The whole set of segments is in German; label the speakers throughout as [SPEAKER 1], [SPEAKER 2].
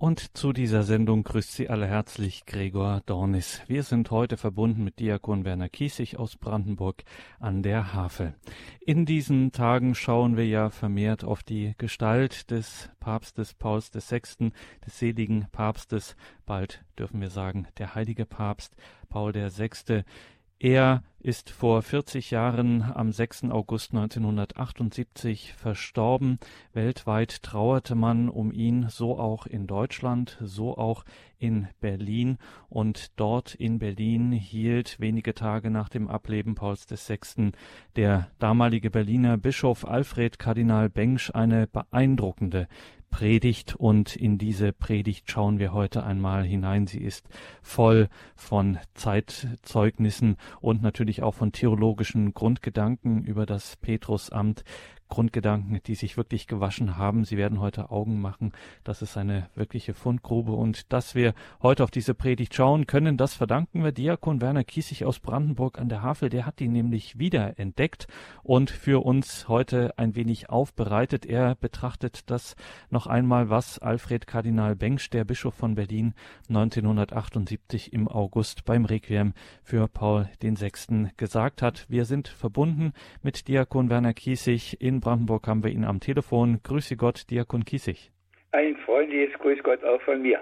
[SPEAKER 1] Und zu dieser Sendung grüßt Sie alle herzlich Gregor Dornis. Wir sind heute verbunden mit Diakon Werner Kiesig aus Brandenburg an der Havel. In diesen Tagen schauen wir ja vermehrt auf die Gestalt des Papstes Pauls VI., des seligen Papstes, bald dürfen wir sagen, der heilige Papst Paul VI., er ist vor 40 Jahren am 6. August 1978 verstorben. Weltweit trauerte man um ihn, so auch in Deutschland, so auch in Berlin. Und dort in Berlin hielt wenige Tage nach dem Ableben Pauls VI. der damalige Berliner Bischof Alfred Kardinal Bengsch eine beeindruckende Predigt und in diese Predigt schauen wir heute einmal hinein. Sie ist voll von Zeitzeugnissen und natürlich auch von theologischen Grundgedanken über das Petrusamt. Grundgedanken, die sich wirklich gewaschen haben. Sie werden heute Augen machen. Das ist eine wirkliche Fundgrube. Und dass wir heute auf diese Predigt schauen können, das verdanken wir Diakon Werner Kiesig aus Brandenburg an der Havel. Der hat die nämlich wieder entdeckt und für uns heute ein wenig aufbereitet. Er betrachtet das noch einmal, was Alfred Kardinal Bengsch, der Bischof von Berlin, 1978 im August beim Requiem für Paul VI. gesagt hat. Wir sind verbunden mit Diakon Werner Kiesig in Brandenburg haben wir ihn am Telefon. Grüße Gott, Diakon Kiesig.
[SPEAKER 2] Ein freundliches Grüß Gott auch von mir.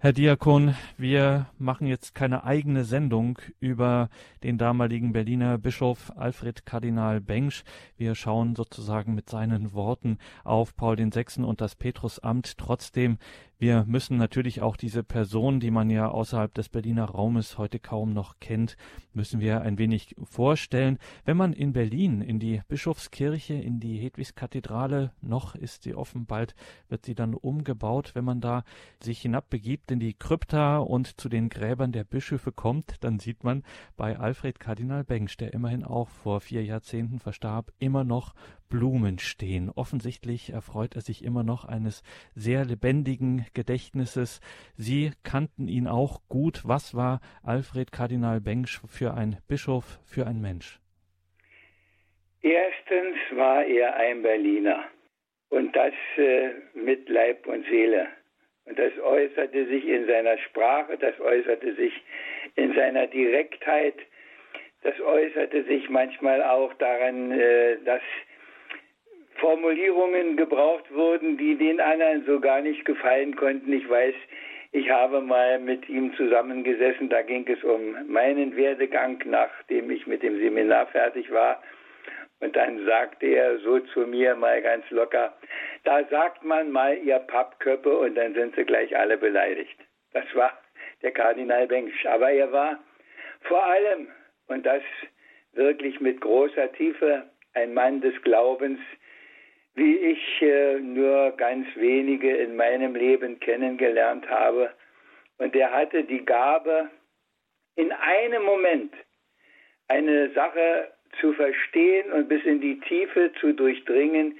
[SPEAKER 1] Herr Diakon, wir machen jetzt keine eigene Sendung über den damaligen Berliner Bischof Alfred Kardinal Bengsch. Wir schauen sozusagen mit seinen Worten auf Paul VI. und das Petrusamt. Trotzdem wir müssen natürlich auch diese Person, die man ja außerhalb des Berliner Raumes heute kaum noch kennt, müssen wir ein wenig vorstellen. Wenn man in Berlin in die Bischofskirche, in die Hedwigskathedrale, noch ist sie offen, bald wird sie dann umgebaut, wenn man da sich hinabbegibt in die Krypta und zu den Gräbern der Bischöfe kommt, dann sieht man bei Alfred Kardinal Bengsch, der immerhin auch vor vier Jahrzehnten verstarb, immer noch Blumen stehen. Offensichtlich erfreut er sich immer noch eines sehr lebendigen Gedächtnisses. Sie kannten ihn auch gut. Was war Alfred Kardinal Bengsch für ein Bischof, für ein Mensch?
[SPEAKER 2] Erstens war er ein Berliner und das äh, mit Leib und Seele. Und das äußerte sich in seiner Sprache, das äußerte sich in seiner Direktheit, das äußerte sich manchmal auch daran, äh, dass Formulierungen gebraucht wurden, die den anderen so gar nicht gefallen konnten. Ich weiß, ich habe mal mit ihm zusammengesessen, da ging es um meinen Werdegang, nachdem ich mit dem Seminar fertig war. Und dann sagte er so zu mir mal ganz locker, da sagt man mal ihr Pappköppe und dann sind sie gleich alle beleidigt. Das war der Kardinal Bengsch. Aber er war vor allem, und das wirklich mit großer Tiefe, ein Mann des Glaubens, wie ich äh, nur ganz wenige in meinem Leben kennengelernt habe. Und er hatte die Gabe, in einem Moment eine Sache zu verstehen und bis in die Tiefe zu durchdringen.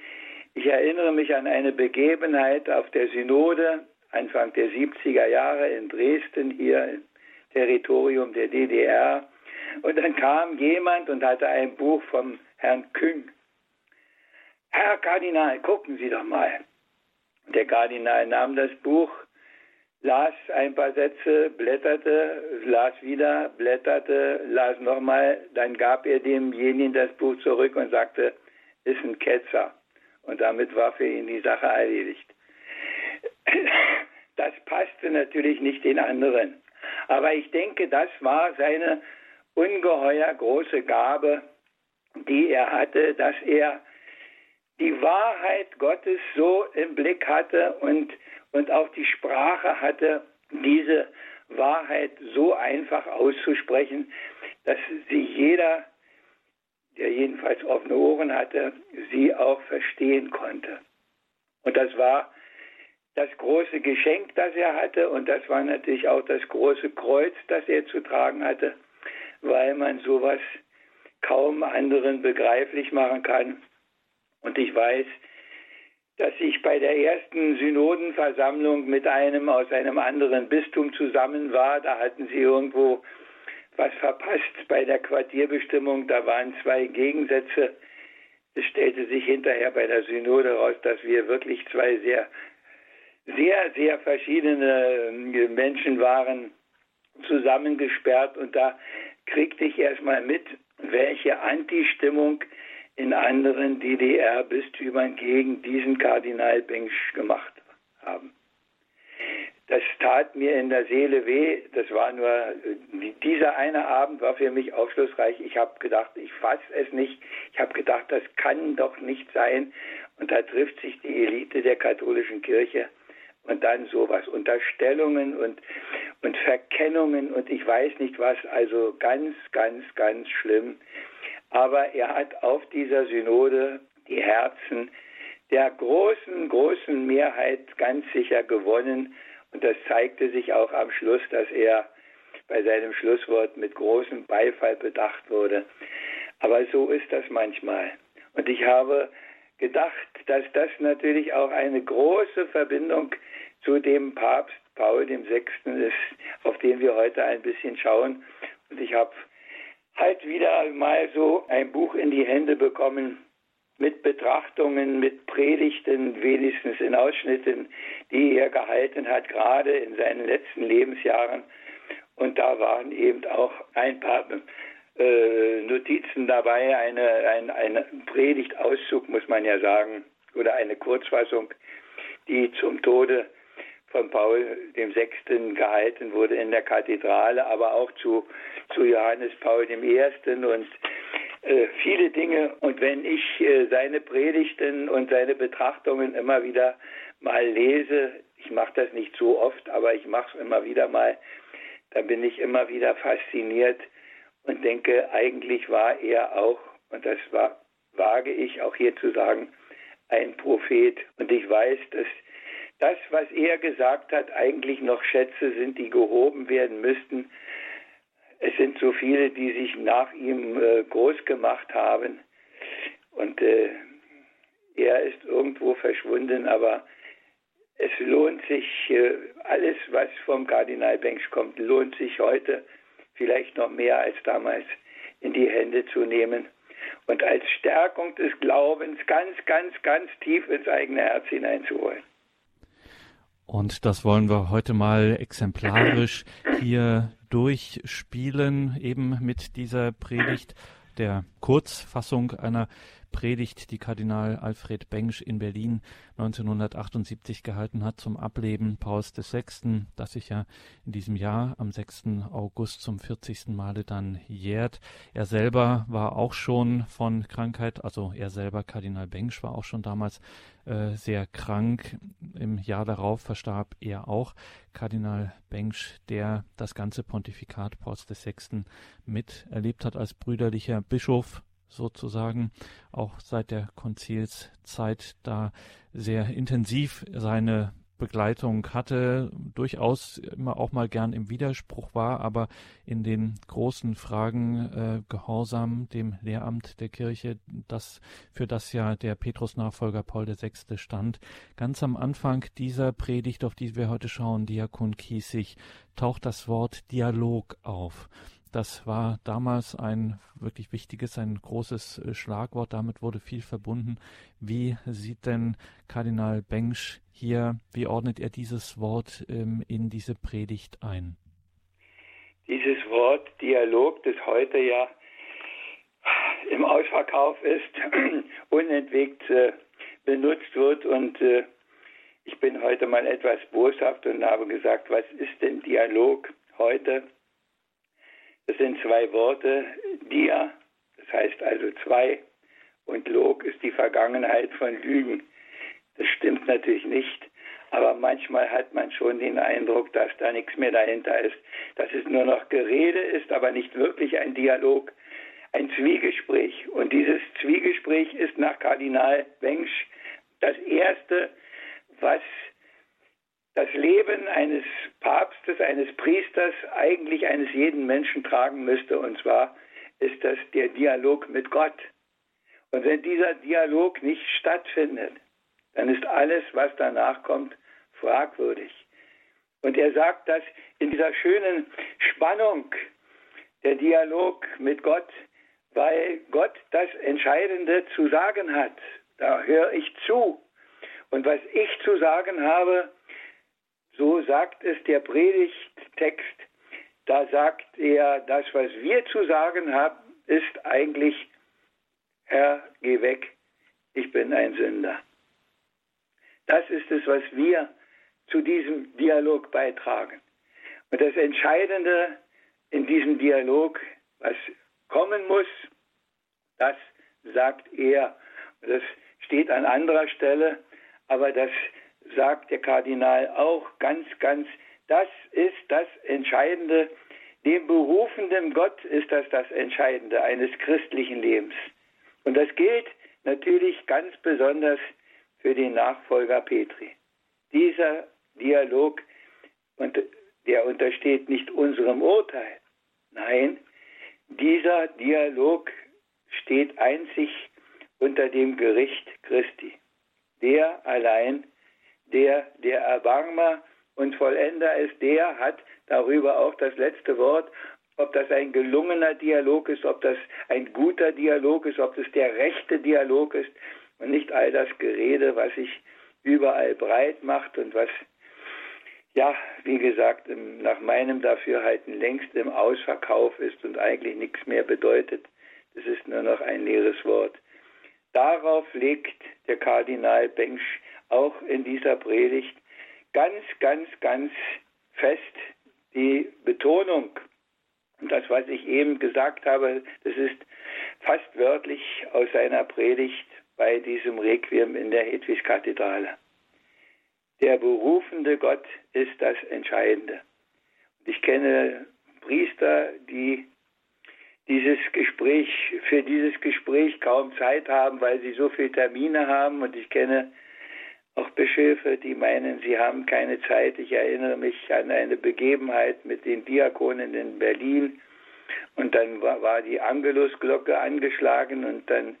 [SPEAKER 2] Ich erinnere mich an eine Begebenheit auf der Synode Anfang der 70er Jahre in Dresden, hier im Territorium der DDR. Und dann kam jemand und hatte ein Buch vom Herrn Küng Herr Kardinal, gucken Sie doch mal. Der Kardinal nahm das Buch, las ein paar Sätze, blätterte, las wieder, blätterte, las nochmal, dann gab er demjenigen das Buch zurück und sagte, ist ein Ketzer. Und damit war für ihn die Sache erledigt. Das passte natürlich nicht den anderen. Aber ich denke, das war seine ungeheuer große Gabe, die er hatte, dass er die Wahrheit Gottes so im Blick hatte und, und auch die Sprache hatte, diese Wahrheit so einfach auszusprechen, dass sie jeder, der jedenfalls offene Ohren hatte, sie auch verstehen konnte. Und das war das große Geschenk, das er hatte und das war natürlich auch das große Kreuz, das er zu tragen hatte, weil man sowas kaum anderen begreiflich machen kann und ich weiß, dass ich bei der ersten Synodenversammlung mit einem aus einem anderen Bistum zusammen war. Da hatten sie irgendwo was verpasst bei der Quartierbestimmung. Da waren zwei Gegensätze. Es stellte sich hinterher bei der Synode heraus, dass wir wirklich zwei sehr sehr, sehr verschiedene Menschen waren zusammengesperrt und da kriegte ich erstmal mit, welche Anti-Stimmung in anderen DDR-Bistümern gegen diesen Kardinal Bengsch gemacht haben. Das tat mir in der Seele weh. Das war nur, dieser eine Abend war für mich aufschlussreich. Ich habe gedacht, ich fasse es nicht. Ich habe gedacht, das kann doch nicht sein. Und da trifft sich die Elite der katholischen Kirche und dann sowas, Unterstellungen und, und Verkennungen und ich weiß nicht was, also ganz, ganz, ganz schlimm. Aber er hat auf dieser Synode die Herzen der großen, großen Mehrheit ganz sicher gewonnen. Und das zeigte sich auch am Schluss, dass er bei seinem Schlusswort mit großem Beifall bedacht wurde. Aber so ist das manchmal. Und ich habe gedacht, dass das natürlich auch eine große Verbindung zu dem Papst Paul VI. ist, auf den wir heute ein bisschen schauen. Und ich habe halt wieder mal so ein Buch in die Hände bekommen mit Betrachtungen, mit Predigten, wenigstens in Ausschnitten, die er gehalten hat, gerade in seinen letzten Lebensjahren. Und da waren eben auch ein paar äh, Notizen dabei, eine, ein, eine Predigtauszug, muss man ja sagen, oder eine Kurzfassung, die zum Tode von Paul VI. gehalten wurde in der Kathedrale, aber auch zu, zu Johannes Paul I. und äh, viele Dinge. Und wenn ich äh, seine Predigten und seine Betrachtungen immer wieder mal lese, ich mache das nicht so oft, aber ich mache es immer wieder mal, dann bin ich immer wieder fasziniert und denke, eigentlich war er auch, und das war, wage ich auch hier zu sagen, ein Prophet. Und ich weiß, dass das, was er gesagt hat, eigentlich noch Schätze sind, die gehoben werden müssten. Es sind so viele, die sich nach ihm äh, groß gemacht haben. Und äh, er ist irgendwo verschwunden, aber es lohnt sich, äh, alles, was vom Kardinal Bengsch kommt, lohnt sich heute vielleicht noch mehr als damals in die Hände zu nehmen und als Stärkung des Glaubens ganz, ganz, ganz tief ins eigene Herz hineinzuholen.
[SPEAKER 1] Und das wollen wir heute mal exemplarisch hier durchspielen, eben mit dieser Predigt, der Kurzfassung einer Predigt, die Kardinal Alfred Bengsch in Berlin 1978 gehalten hat zum Ableben Pauls VI., das sich ja in diesem Jahr am 6. August zum 40. Male dann jährt. Er selber war auch schon von Krankheit, also er selber, Kardinal Bengsch, war auch schon damals äh, sehr krank. Im Jahr darauf verstarb er auch. Kardinal Bengsch, der das ganze Pontifikat Pauls VI. miterlebt hat als brüderlicher Bischof sozusagen auch seit der Konzilszeit da sehr intensiv seine Begleitung hatte, durchaus immer auch mal gern im Widerspruch war, aber in den großen Fragen äh, gehorsam dem Lehramt der Kirche, das für das ja der Petrus-Nachfolger Paul VI. stand. Ganz am Anfang dieser Predigt, auf die wir heute schauen, Diakon Kiesig, taucht das Wort Dialog auf. Das war damals ein wirklich wichtiges, ein großes äh, Schlagwort. Damit wurde viel verbunden. Wie sieht denn Kardinal Bengsch hier, wie ordnet er dieses Wort ähm, in diese Predigt ein?
[SPEAKER 2] Dieses Wort Dialog, das heute ja im Ausverkauf ist, unentwegt äh, benutzt wird und äh, ich bin heute mal etwas boshaft und habe gesagt, was ist denn Dialog heute? Das sind zwei Worte. Dia, das heißt also zwei, und Log ist die Vergangenheit von Lügen. Das stimmt natürlich nicht, aber manchmal hat man schon den Eindruck, dass da nichts mehr dahinter ist, dass es nur noch Gerede ist, aber nicht wirklich ein Dialog, ein Zwiegespräch. Und dieses Zwiegespräch ist nach Kardinal Bengsch das erste, was das Leben eines Papstes, eines Priesters, eigentlich eines jeden Menschen tragen müsste. Und zwar ist das der Dialog mit Gott. Und wenn dieser Dialog nicht stattfindet, dann ist alles, was danach kommt, fragwürdig. Und er sagt das in dieser schönen Spannung, der Dialog mit Gott, weil Gott das Entscheidende zu sagen hat. Da höre ich zu. Und was ich zu sagen habe, So sagt es der Predigttext. Da sagt er, das, was wir zu sagen haben, ist eigentlich, Herr, geh weg, ich bin ein Sünder. Das ist es, was wir zu diesem Dialog beitragen. Und das Entscheidende in diesem Dialog, was kommen muss, das sagt er. Das steht an anderer Stelle, aber das sagt der Kardinal auch ganz, ganz, das ist das Entscheidende. Dem berufenden Gott ist das das Entscheidende eines christlichen Lebens. Und das gilt natürlich ganz besonders für den Nachfolger Petri. Dieser Dialog, der untersteht nicht unserem Urteil. Nein, dieser Dialog steht einzig unter dem Gericht Christi. Der allein, der der Erbarmer und Vollender ist, der hat darüber auch das letzte Wort. Ob das ein gelungener Dialog ist, ob das ein guter Dialog ist, ob das der rechte Dialog ist und nicht all das Gerede, was sich überall breit macht und was, ja, wie gesagt, nach meinem Dafürhalten längst im Ausverkauf ist und eigentlich nichts mehr bedeutet. Das ist nur noch ein leeres Wort. Darauf legt der Kardinal Bengsch auch in dieser Predigt ganz, ganz, ganz fest die Betonung. Und das, was ich eben gesagt habe, das ist fast wörtlich aus seiner Predigt bei diesem Requiem in der Hedwigskathedrale. Der berufende Gott ist das Entscheidende. Und ich kenne Priester, die dieses Gespräch, für dieses Gespräch kaum Zeit haben, weil sie so viele Termine haben. Und ich kenne auch Bischöfe, die meinen, sie haben keine Zeit. Ich erinnere mich an eine Begebenheit mit den Diakonen in Berlin. Und dann war, die Angelusglocke angeschlagen und dann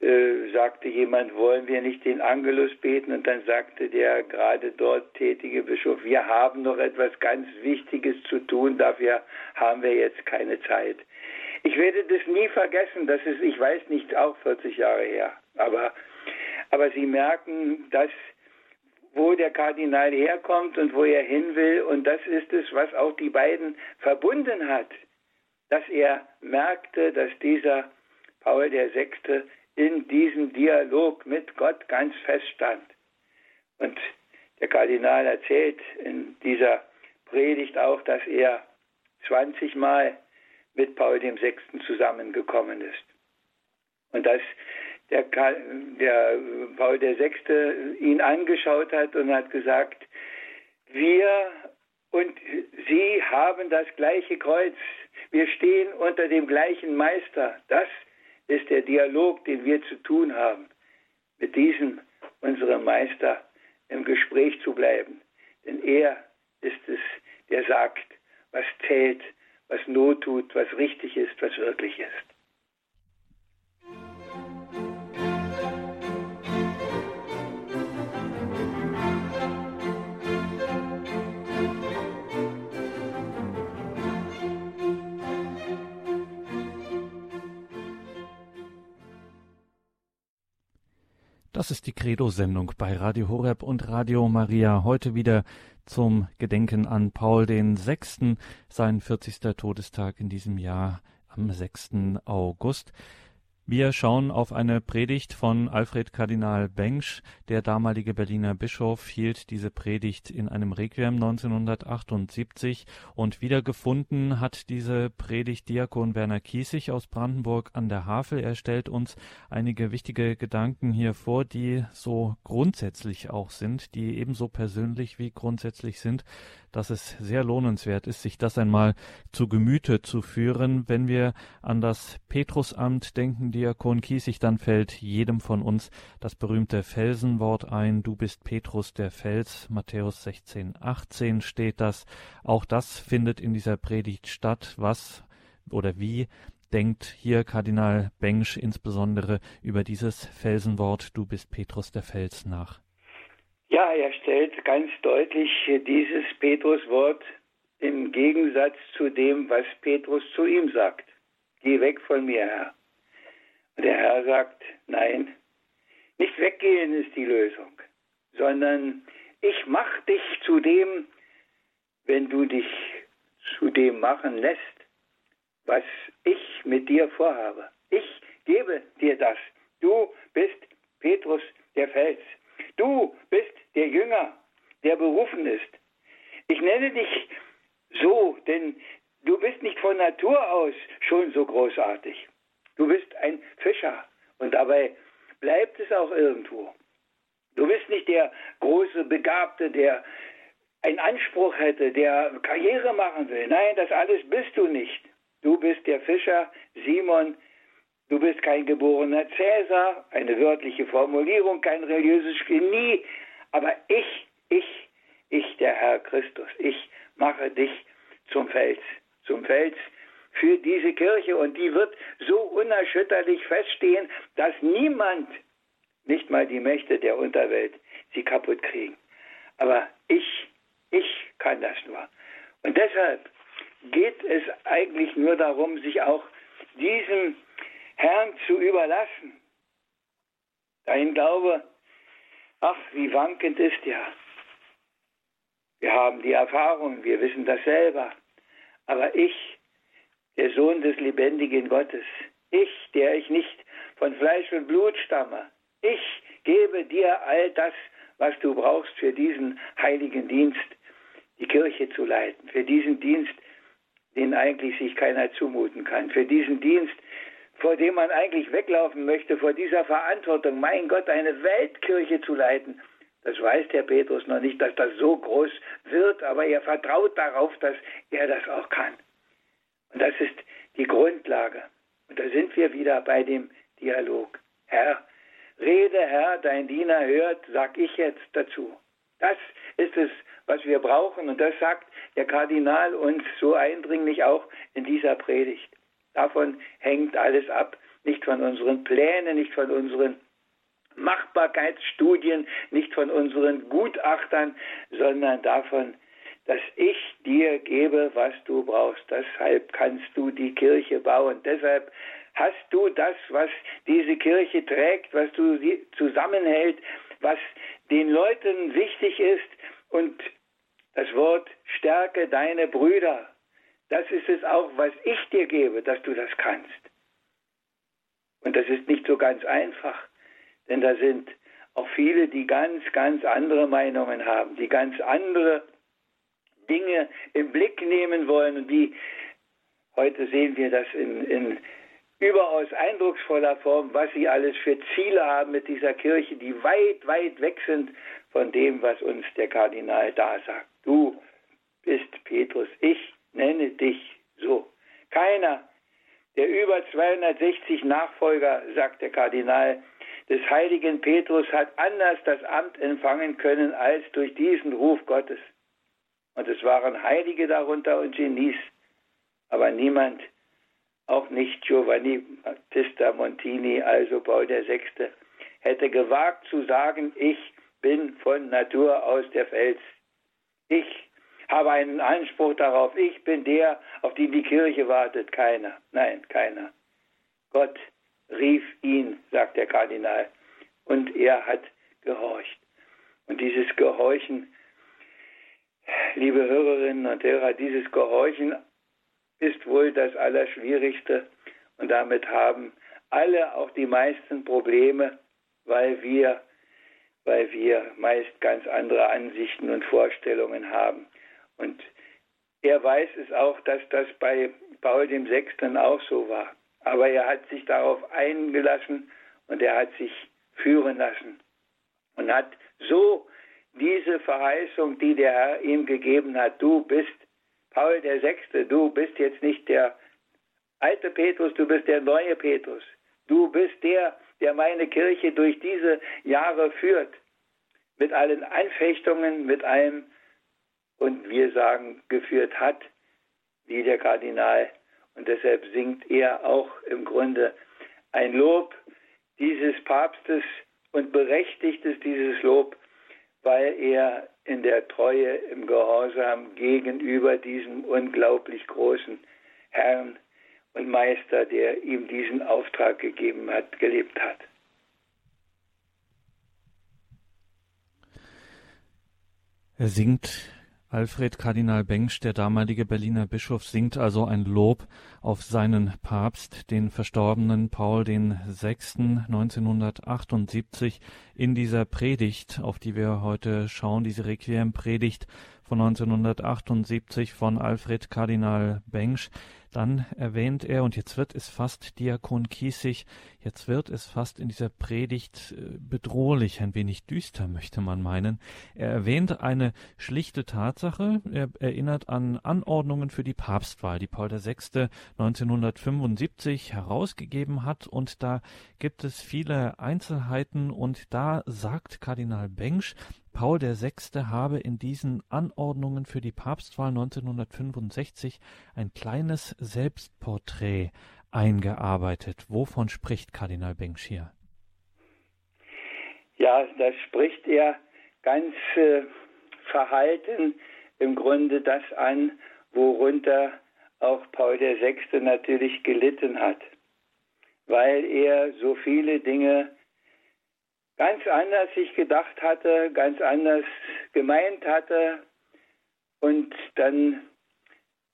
[SPEAKER 2] äh, sagte jemand, wollen wir nicht den Angelus beten? Und dann sagte der gerade dort tätige Bischof, wir haben noch etwas ganz Wichtiges zu tun, dafür haben wir jetzt keine Zeit. Ich werde das nie vergessen, das ist, ich weiß nicht, auch 40 Jahre her. Aber, aber Sie merken, dass wo der Kardinal herkommt und wo er hin will. Und das ist es, was auch die beiden verbunden hat, dass er merkte, dass dieser Paul VI. in diesem Dialog mit Gott ganz feststand. Und der Kardinal erzählt in dieser Predigt auch, dass er 20 Mal mit Paul VI. zusammengekommen ist. Und dass der, der Paul VI. ihn angeschaut hat und hat gesagt, wir und Sie haben das gleiche Kreuz. Wir stehen unter dem gleichen Meister. Das ist der Dialog, den wir zu tun haben. Mit diesem, unserem Meister, im Gespräch zu bleiben. Denn er ist es, der sagt, was zählt, was Not tut, was richtig ist, was wirklich ist.
[SPEAKER 1] Das ist die Credo-Sendung bei Radio Horeb und Radio Maria. Heute wieder zum Gedenken an Paul VI., sein 40. Todestag in diesem Jahr am 6. August. Wir schauen auf eine Predigt von Alfred Kardinal Bengsch. Der damalige Berliner Bischof hielt diese Predigt in einem Requiem 1978 und wiedergefunden hat diese Predigt Diakon Werner Kiesig aus Brandenburg an der Havel. Er stellt uns einige wichtige Gedanken hier vor, die so grundsätzlich auch sind, die ebenso persönlich wie grundsätzlich sind dass es sehr lohnenswert ist, sich das einmal zu Gemüte zu führen. Wenn wir an das Petrusamt denken, Diakon Kiesig, dann fällt jedem von uns das berühmte Felsenwort ein. Du bist Petrus der Fels. Matthäus 16, 18 steht das. Auch das findet in dieser Predigt statt. Was oder wie denkt hier Kardinal Bengsch insbesondere über dieses Felsenwort Du bist Petrus der Fels nach?
[SPEAKER 2] Ja, er stellt ganz deutlich dieses Petruswort im Gegensatz zu dem, was Petrus zu ihm sagt. Geh weg von mir, Herr. Und der Herr sagt, nein, nicht weggehen ist die Lösung, sondern ich mach dich zu dem, wenn du dich zu dem machen lässt, was ich mit dir vorhabe. Ich gebe dir das. Du bist Petrus der Fels. Du bist der Jünger, der berufen ist. Ich nenne dich so, denn du bist nicht von Natur aus schon so großartig. Du bist ein Fischer und dabei bleibt es auch irgendwo. Du bist nicht der große Begabte, der einen Anspruch hätte, der Karriere machen will. Nein, das alles bist du nicht. Du bist der Fischer Simon. Du bist kein geborener Cäsar, eine wörtliche Formulierung, kein religiöses Genie. Aber ich, ich, ich, der Herr Christus, ich mache dich zum Fels, zum Fels für diese Kirche. Und die wird so unerschütterlich feststehen, dass niemand, nicht mal die Mächte der Unterwelt, sie kaputt kriegen. Aber ich ich kann das nur. Und deshalb geht es eigentlich nur darum, sich auch diesem Herrn zu überlassen. Dein Glaube, ach, wie wankend ist ja. Wir haben die Erfahrung, wir wissen das selber. Aber ich, der Sohn des lebendigen Gottes, ich, der ich nicht von Fleisch und Blut stamme, ich gebe dir all das, was du brauchst für diesen heiligen Dienst, die Kirche zu leiten, für diesen Dienst, den eigentlich sich keiner zumuten kann, für diesen Dienst, vor dem man eigentlich weglaufen möchte, vor dieser Verantwortung, mein Gott, eine Weltkirche zu leiten. Das weiß der Petrus noch nicht, dass das so groß wird, aber er vertraut darauf, dass er das auch kann. Und das ist die Grundlage. Und da sind wir wieder bei dem Dialog. Herr, rede Herr, dein Diener hört, sag ich jetzt dazu. Das ist es, was wir brauchen. Und das sagt der Kardinal uns so eindringlich auch in dieser Predigt. Davon hängt alles ab. Nicht von unseren Plänen, nicht von unseren Machbarkeitsstudien, nicht von unseren Gutachtern, sondern davon, dass ich dir gebe, was du brauchst. Deshalb kannst du die Kirche bauen. Deshalb hast du das, was diese Kirche trägt, was du sie zusammenhält, was den Leuten wichtig ist und das Wort stärke deine Brüder. Das ist es auch, was ich dir gebe, dass du das kannst. Und das ist nicht so ganz einfach, denn da sind auch viele, die ganz, ganz andere Meinungen haben, die ganz andere Dinge im Blick nehmen wollen und die, heute sehen wir das in, in überaus eindrucksvoller Form, was sie alles für Ziele haben mit dieser Kirche, die weit, weit weg sind von dem, was uns der Kardinal da sagt. Du bist Petrus, ich nenne dich so. Keiner der über 260 Nachfolger, sagt der Kardinal, des heiligen Petrus hat anders das Amt empfangen können als durch diesen Ruf Gottes. Und es waren Heilige darunter und Genies, aber niemand, auch nicht Giovanni Battista Montini, also Paul VI., hätte gewagt zu sagen, ich bin von Natur aus der Fels. Ich habe einen Anspruch darauf. Ich bin der, auf den die Kirche wartet. Keiner. Nein, keiner. Gott rief ihn, sagt der Kardinal, und er hat gehorcht. Und dieses Gehorchen, liebe Hörerinnen und Hörer, dieses Gehorchen ist wohl das Allerschwierigste. Und damit haben alle auch die meisten Probleme, weil wir weil wir meist ganz andere Ansichten und Vorstellungen haben. Und er weiß es auch, dass das bei Paul dem Sechsten auch so war. Aber er hat sich darauf eingelassen und er hat sich führen lassen und hat so diese Verheißung, die der Herr ihm gegeben hat, du bist Paul der Sechste, du bist jetzt nicht der alte Petrus, du bist der neue Petrus. Du bist der, der meine Kirche durch diese Jahre führt. Mit allen Anfechtungen, mit allem, und wir sagen, geführt hat, wie der Kardinal. Und deshalb singt er auch im Grunde ein Lob dieses Papstes und berechtigt es dieses Lob, weil er in der Treue, im Gehorsam gegenüber diesem unglaublich großen Herrn und Meister, der ihm diesen Auftrag gegeben hat, gelebt hat.
[SPEAKER 1] Er singt Alfred Kardinal Bengsch, der damalige Berliner Bischof, singt also ein Lob auf seinen Papst, den verstorbenen Paul VI. 1978 in dieser Predigt, auf die wir heute schauen, diese Requiem-Predigt von 1978 von Alfred Kardinal Bengsch. Dann erwähnt er, und jetzt wird es fast Diakon Kiesig, jetzt wird es fast in dieser Predigt äh, bedrohlich, ein wenig düster, möchte man meinen. Er erwähnt eine schlichte Tatsache, er erinnert an Anordnungen für die Papstwahl, die Paul VI. 1975 herausgegeben hat, und da gibt es viele Einzelheiten, und da sagt Kardinal Bengsch, Paul VI. habe in diesen Anordnungen für die Papstwahl 1965 ein kleines Selbstporträt eingearbeitet. Wovon spricht Kardinal Bengsch hier?
[SPEAKER 2] Ja, das spricht er ganz äh, verhalten im Grunde das an, worunter auch Paul VI. natürlich gelitten hat, weil er so viele Dinge ganz anders sich gedacht hatte, ganz anders gemeint hatte und dann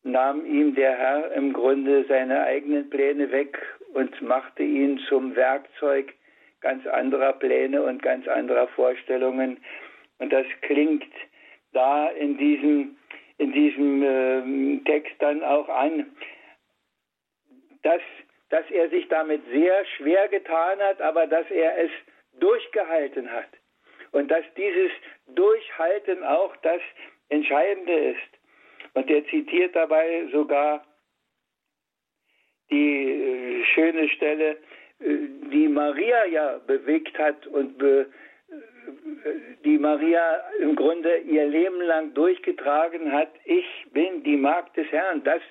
[SPEAKER 2] nahm ihm der Herr im Grunde seine eigenen Pläne weg und machte ihn zum Werkzeug ganz anderer Pläne und ganz anderer Vorstellungen. Und das klingt da in diesem, in diesem äh, Text dann auch an, dass, dass er sich damit sehr schwer getan hat, aber dass er es durchgehalten hat. Und dass dieses Durchhalten auch das Entscheidende ist. Und er zitiert dabei sogar die äh, schöne Stelle, äh, die Maria ja bewegt hat und be, äh, die Maria im Grunde ihr Leben lang durchgetragen hat. Ich bin die Magd des Herrn. Das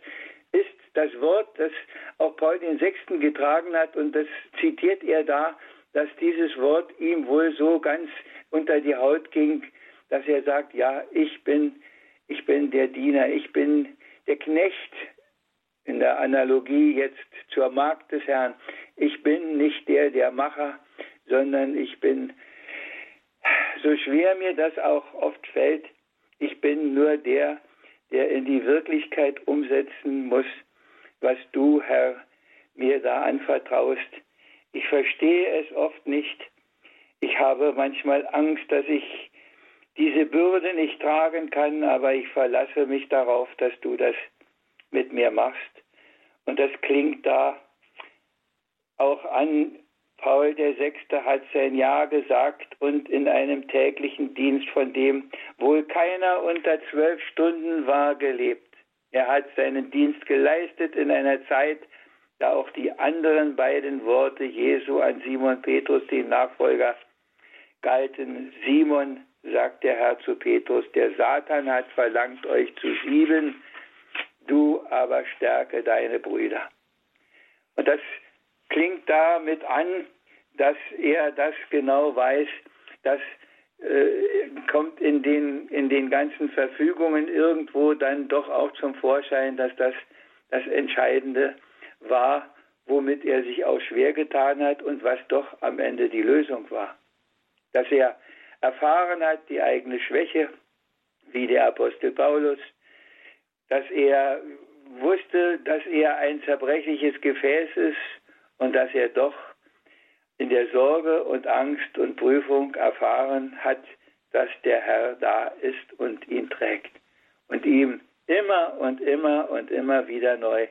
[SPEAKER 2] ist das Wort, das auch Paul VI. getragen hat und das zitiert er da dass dieses Wort ihm wohl so ganz unter die Haut ging, dass er sagt, ja, ich bin, ich bin der Diener, ich bin der Knecht in der Analogie jetzt zur Magd des Herrn. Ich bin nicht der, der Macher, sondern ich bin, so schwer mir das auch oft fällt, ich bin nur der, der in die Wirklichkeit umsetzen muss, was du, Herr, mir da anvertraust. Ich verstehe es oft nicht. Ich habe manchmal Angst, dass ich diese Bürde nicht tragen kann, aber ich verlasse mich darauf, dass du das mit mir machst. Und das klingt da auch an. Paul VI. hat sein Ja gesagt und in einem täglichen Dienst, von dem wohl keiner unter zwölf Stunden war, gelebt. Er hat seinen Dienst geleistet in einer Zeit, da auch die anderen beiden Worte Jesu an Simon Petrus, den Nachfolger, galten. Simon, sagt der Herr zu Petrus, der Satan hat verlangt, euch zu sieben, du aber stärke deine Brüder. Und das klingt damit an, dass er das genau weiß, das äh, kommt in den, in den ganzen Verfügungen irgendwo dann doch auch zum Vorschein, dass das das Entscheidende ist war, womit er sich auch schwer getan hat und was doch am Ende die Lösung war. Dass er erfahren hat, die eigene Schwäche, wie der Apostel Paulus, dass er wusste, dass er ein zerbrechliches Gefäß ist und dass er doch in der Sorge und Angst und Prüfung erfahren hat, dass der Herr da ist und ihn trägt und ihm immer und immer und immer wieder neu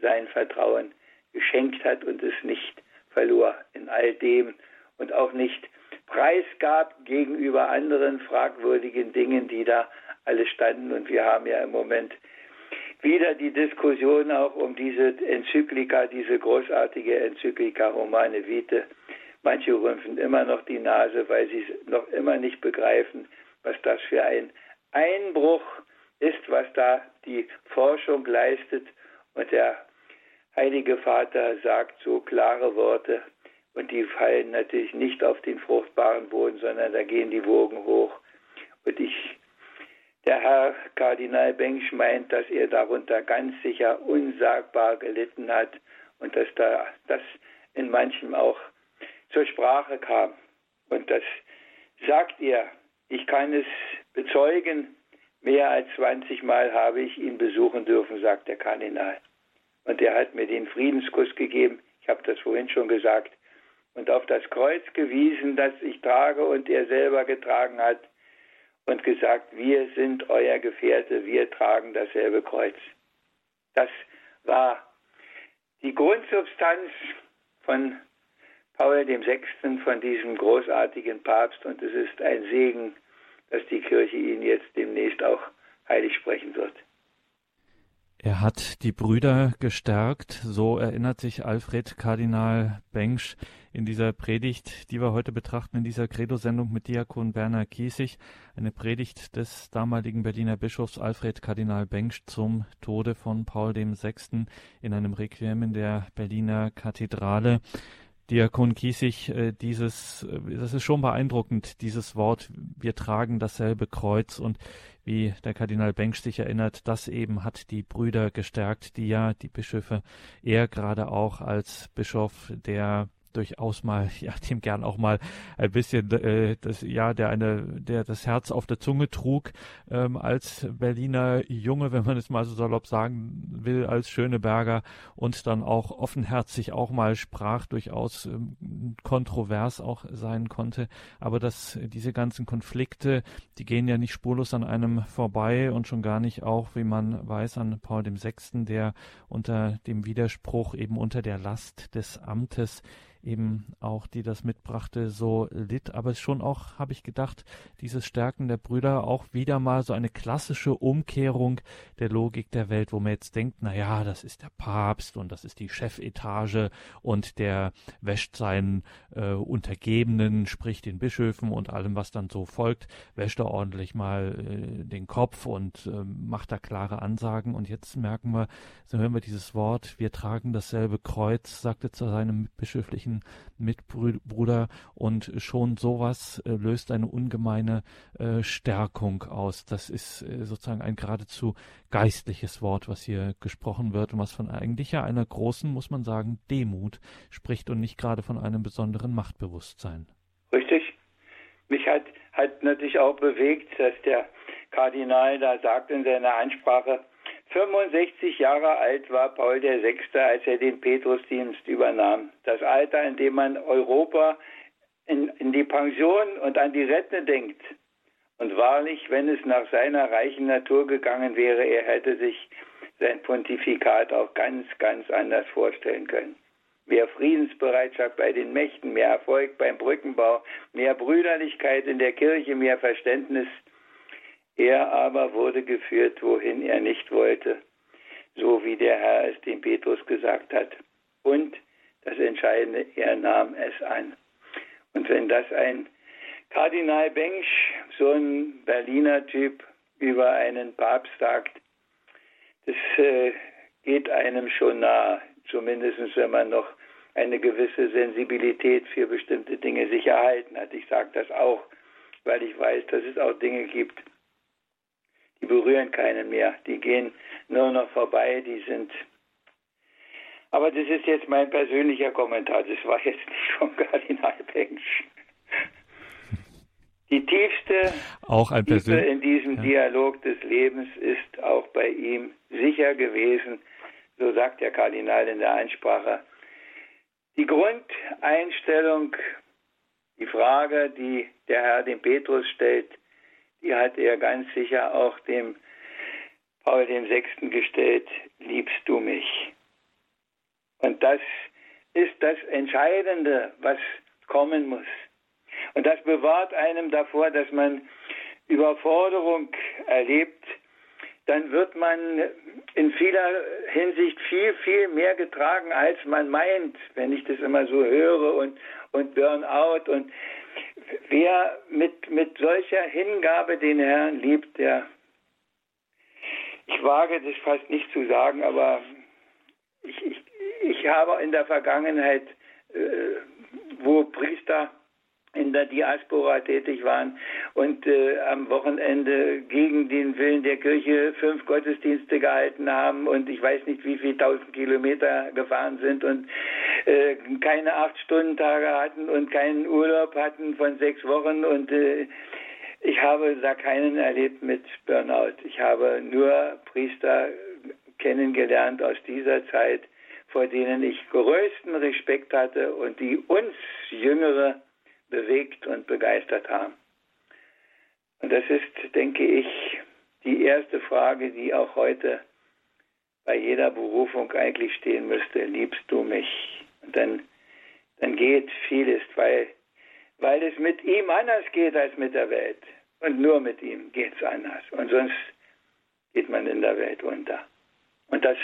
[SPEAKER 2] sein Vertrauen geschenkt hat und es nicht verlor in all dem und auch nicht preisgab gegenüber anderen fragwürdigen Dingen, die da alle standen. Und wir haben ja im Moment wieder die Diskussion auch um diese Enzyklika, diese großartige Enzyklika Romane Vitae. Manche rümpfen immer noch die Nase, weil sie es noch immer nicht begreifen, was das für ein Einbruch ist, was da die Forschung leistet. Und der Heilige Vater sagt so klare Worte und die fallen natürlich nicht auf den fruchtbaren Boden, sondern da gehen die Wogen hoch. Und ich, der Herr Kardinal Bengsch meint, dass er darunter ganz sicher unsagbar gelitten hat und dass da das in manchem auch zur Sprache kam. Und das sagt er. Ich kann es bezeugen, mehr als 20 Mal habe ich ihn besuchen dürfen, sagt der Kardinal. Und er hat mir den Friedenskuss gegeben, ich habe das vorhin schon gesagt, und auf das Kreuz gewiesen, das ich trage und er selber getragen hat, und gesagt, wir sind euer Gefährte, wir tragen dasselbe Kreuz. Das war die Grundsubstanz von Paul VI., von diesem großartigen Papst, und es ist ein Segen, dass die Kirche ihn jetzt demnächst auch heilig sprechen wird.
[SPEAKER 1] Er hat die Brüder gestärkt, so erinnert sich Alfred Kardinal Bengsch in dieser Predigt, die wir heute betrachten, in dieser Credo-Sendung mit Diakon Berner Kiesig, eine Predigt des damaligen Berliner Bischofs Alfred Kardinal Bengsch zum Tode von Paul VI. in einem Requiem in der Berliner Kathedrale. Diakon Kiesig, äh, dieses, äh, das ist schon beeindruckend, dieses Wort, wir tragen dasselbe Kreuz. Und wie der Kardinal Bengsch sich erinnert, das eben hat die Brüder gestärkt, die ja die Bischöfe, er gerade auch als Bischof der durchaus mal, ja, dem gern auch mal ein bisschen, äh, das, ja, der eine, der das Herz auf der Zunge trug, ähm, als Berliner Junge, wenn man es mal so salopp sagen will, als Schöneberger und dann auch offenherzig auch mal sprach, durchaus ähm, kontrovers auch sein konnte. Aber dass diese ganzen Konflikte, die gehen ja nicht spurlos an einem vorbei und schon gar nicht auch, wie man weiß, an Paul VI., der unter dem Widerspruch eben unter der Last des Amtes eben auch, die das mitbrachte, so litt. Aber schon auch, habe ich gedacht, dieses Stärken der Brüder auch wieder mal so eine klassische Umkehrung der Logik der Welt, wo man jetzt denkt, na ja, das ist der Papst und das ist die Chefetage und der wäscht seinen äh, Untergebenen, sprich den Bischöfen und allem, was dann so folgt, wäscht er ordentlich mal äh, den Kopf und äh, macht da klare Ansagen. Und jetzt merken wir, so hören wir dieses Wort, wir tragen dasselbe Kreuz, sagte zu seinem bischöflichen Mitbruder und schon sowas äh, löst eine ungemeine äh, Stärkung aus. Das ist äh, sozusagen ein geradezu geistliches Wort, was hier gesprochen wird und was von eigentlich ja einer großen, muss man sagen, Demut spricht und nicht gerade von einem besonderen Machtbewusstsein.
[SPEAKER 2] Richtig. Mich hat, hat natürlich auch bewegt, dass der Kardinal da sagt in seiner Ansprache, 65 Jahre alt war Paul VI., als er den Petrusdienst übernahm. Das Alter, in dem man Europa in, in die Pension und an die Rente denkt. Und wahrlich, wenn es nach seiner reichen Natur gegangen wäre, er hätte sich sein Pontifikat auch ganz, ganz anders vorstellen können. Mehr Friedensbereitschaft bei den Mächten, mehr Erfolg beim Brückenbau, mehr Brüderlichkeit in der Kirche, mehr Verständnis er aber wurde geführt, wohin er nicht wollte, so wie der Herr es dem Petrus gesagt hat. Und das Entscheidende, er nahm es an. Und wenn das ein Kardinal Bengsch, so ein Berliner Typ, über einen Papst sagt, das äh, geht einem schon nah, zumindest wenn man noch eine gewisse Sensibilität für bestimmte Dinge sich erhalten hat. Ich sage das auch, weil ich weiß, dass es auch Dinge gibt, die berühren keinen mehr, die gehen nur noch vorbei, die sind. Aber das ist jetzt mein persönlicher Kommentar, das war jetzt nicht vom Kardinal Bengsch. Die tiefste
[SPEAKER 1] auch ein
[SPEAKER 2] Tiefe in diesem ja. Dialog des Lebens ist auch bei ihm sicher gewesen, so sagt der Kardinal in der Einsprache. Die Grundeinstellung, die Frage, die der Herr dem Petrus stellt, die hat er ganz sicher auch dem Paul VI. gestellt, liebst du mich? Und das ist das Entscheidende, was kommen muss. Und das bewahrt einem davor, dass man Überforderung erlebt, dann wird man in vieler Hinsicht viel, viel mehr getragen, als man meint, wenn ich das immer so höre und, und Burnout und wer mit, mit solcher Hingabe den Herrn liebt, der, ich wage das fast nicht zu sagen, aber ich, ich, ich habe in der Vergangenheit, äh, wo Priester in der Diaspora tätig waren und äh, am Wochenende gegen den Willen der Kirche fünf Gottesdienste gehalten haben und ich weiß nicht wie viele tausend Kilometer gefahren sind und äh, keine acht Stunden Tage hatten und keinen Urlaub hatten von sechs Wochen und äh, Ich habe da keinen erlebt mit Burnout. Ich habe nur Priester kennengelernt aus dieser Zeit, vor denen ich größten Respekt hatte und die uns Jüngere bewegt und begeistert haben. Und das ist, denke ich, die erste Frage, die auch heute bei jeder Berufung eigentlich stehen müsste. Liebst du mich? Und dann, dann geht vieles, weil, weil es mit ihm anders geht als mit der Welt. Und nur mit ihm geht es anders. Und sonst geht man in der Welt unter. Und das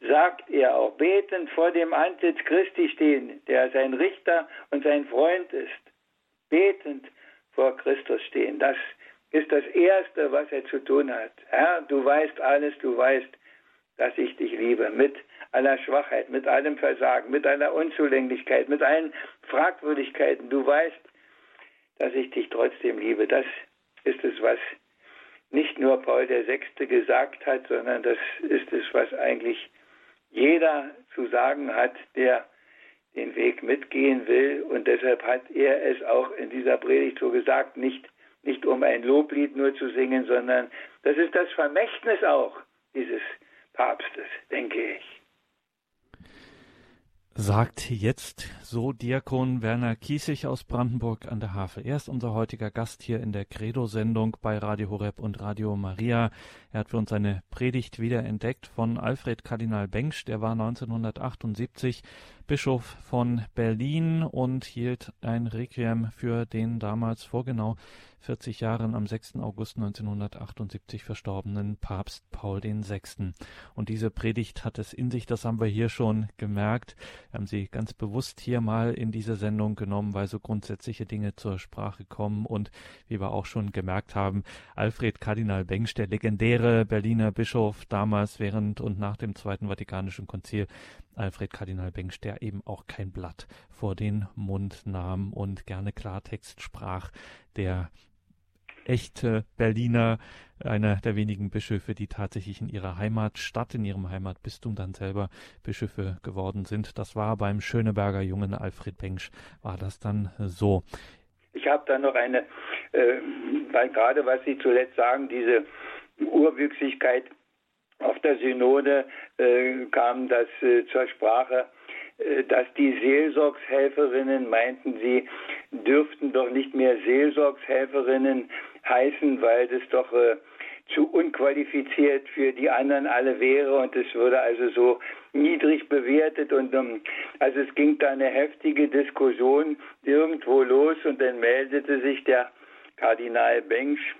[SPEAKER 2] sagt er auch, betend vor dem Antlitz Christi stehen, der sein Richter und sein Freund ist. Betend vor Christus stehen. Das ist das Erste, was er zu tun hat. Herr, du weißt alles, du weißt, dass ich dich liebe, mit aller Schwachheit, mit allem Versagen, mit aller Unzulänglichkeit, mit allen Fragwürdigkeiten. Du weißt, dass ich dich trotzdem liebe. Das ist es, was nicht nur Paul VI. gesagt hat, sondern das ist es, was eigentlich jeder zu sagen hat, der den Weg mitgehen will. Und deshalb hat er es auch in dieser Predigt so gesagt, nicht, nicht um ein Loblied nur zu singen, sondern das ist das Vermächtnis auch dieses Papstes, denke ich
[SPEAKER 1] sagt jetzt so Diakon Werner Kiesig aus Brandenburg an der Havel. Er ist unser heutiger Gast hier in der Credo-Sendung bei Radio Horeb und Radio Maria. Er hat für uns eine Predigt wiederentdeckt von Alfred Kardinal Bengsch. Der war 1978 Bischof von Berlin und hielt ein Requiem für den damals vor genau 40 Jahren am 6. August 1978 verstorbenen Papst Paul VI. Und diese Predigt hat es in sich, das haben wir hier schon gemerkt. Wir haben sie ganz bewusst hier mal in diese Sendung genommen, weil so grundsätzliche Dinge zur Sprache kommen und wie wir auch schon gemerkt haben, Alfred Kardinal Bengsch, der legendäre Berliner Bischof damals während und nach dem Zweiten Vatikanischen Konzil, Alfred Kardinal Bengsch, der eben auch kein Blatt vor den Mund nahm und gerne Klartext sprach, der echte Berliner, einer der wenigen Bischöfe, die tatsächlich in ihrer Heimatstadt, in ihrem Heimatbistum dann selber Bischöfe geworden sind. Das war beim Schöneberger Jungen Alfred Bengsch, war das dann so.
[SPEAKER 2] Ich habe da noch eine, äh, weil gerade was Sie zuletzt sagen, diese Urwüchsigkeit auf der Synode äh, kam das äh, zur Sprache, äh, dass die Seelsorgshelferinnen meinten, sie dürften doch nicht mehr Seelsorgshelferinnen heißen, weil das doch äh, zu unqualifiziert für die anderen alle wäre und es würde also so niedrig bewertet und um, also es ging da eine heftige Diskussion irgendwo los und dann meldete sich der Kardinal Bengsch,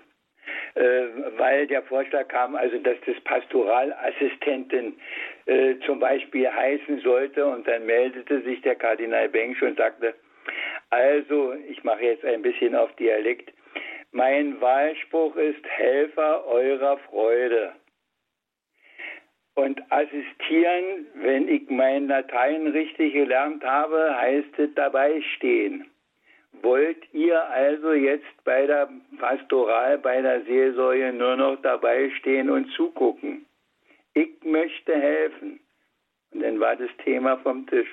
[SPEAKER 2] weil der Vorschlag kam, also dass das Pastoralassistentin äh, zum Beispiel heißen sollte und dann meldete sich der Kardinal Bengsch und sagte, also ich mache jetzt ein bisschen auf Dialekt, mein Wahlspruch ist Helfer eurer Freude. Und assistieren, wenn ich mein Latein richtig gelernt habe, heißt es dabei stehen. Wollt ihr also jetzt bei der Pastoral, bei der Seelsorge nur noch dabei stehen und zugucken? Ich möchte helfen. Und dann war das Thema vom Tisch.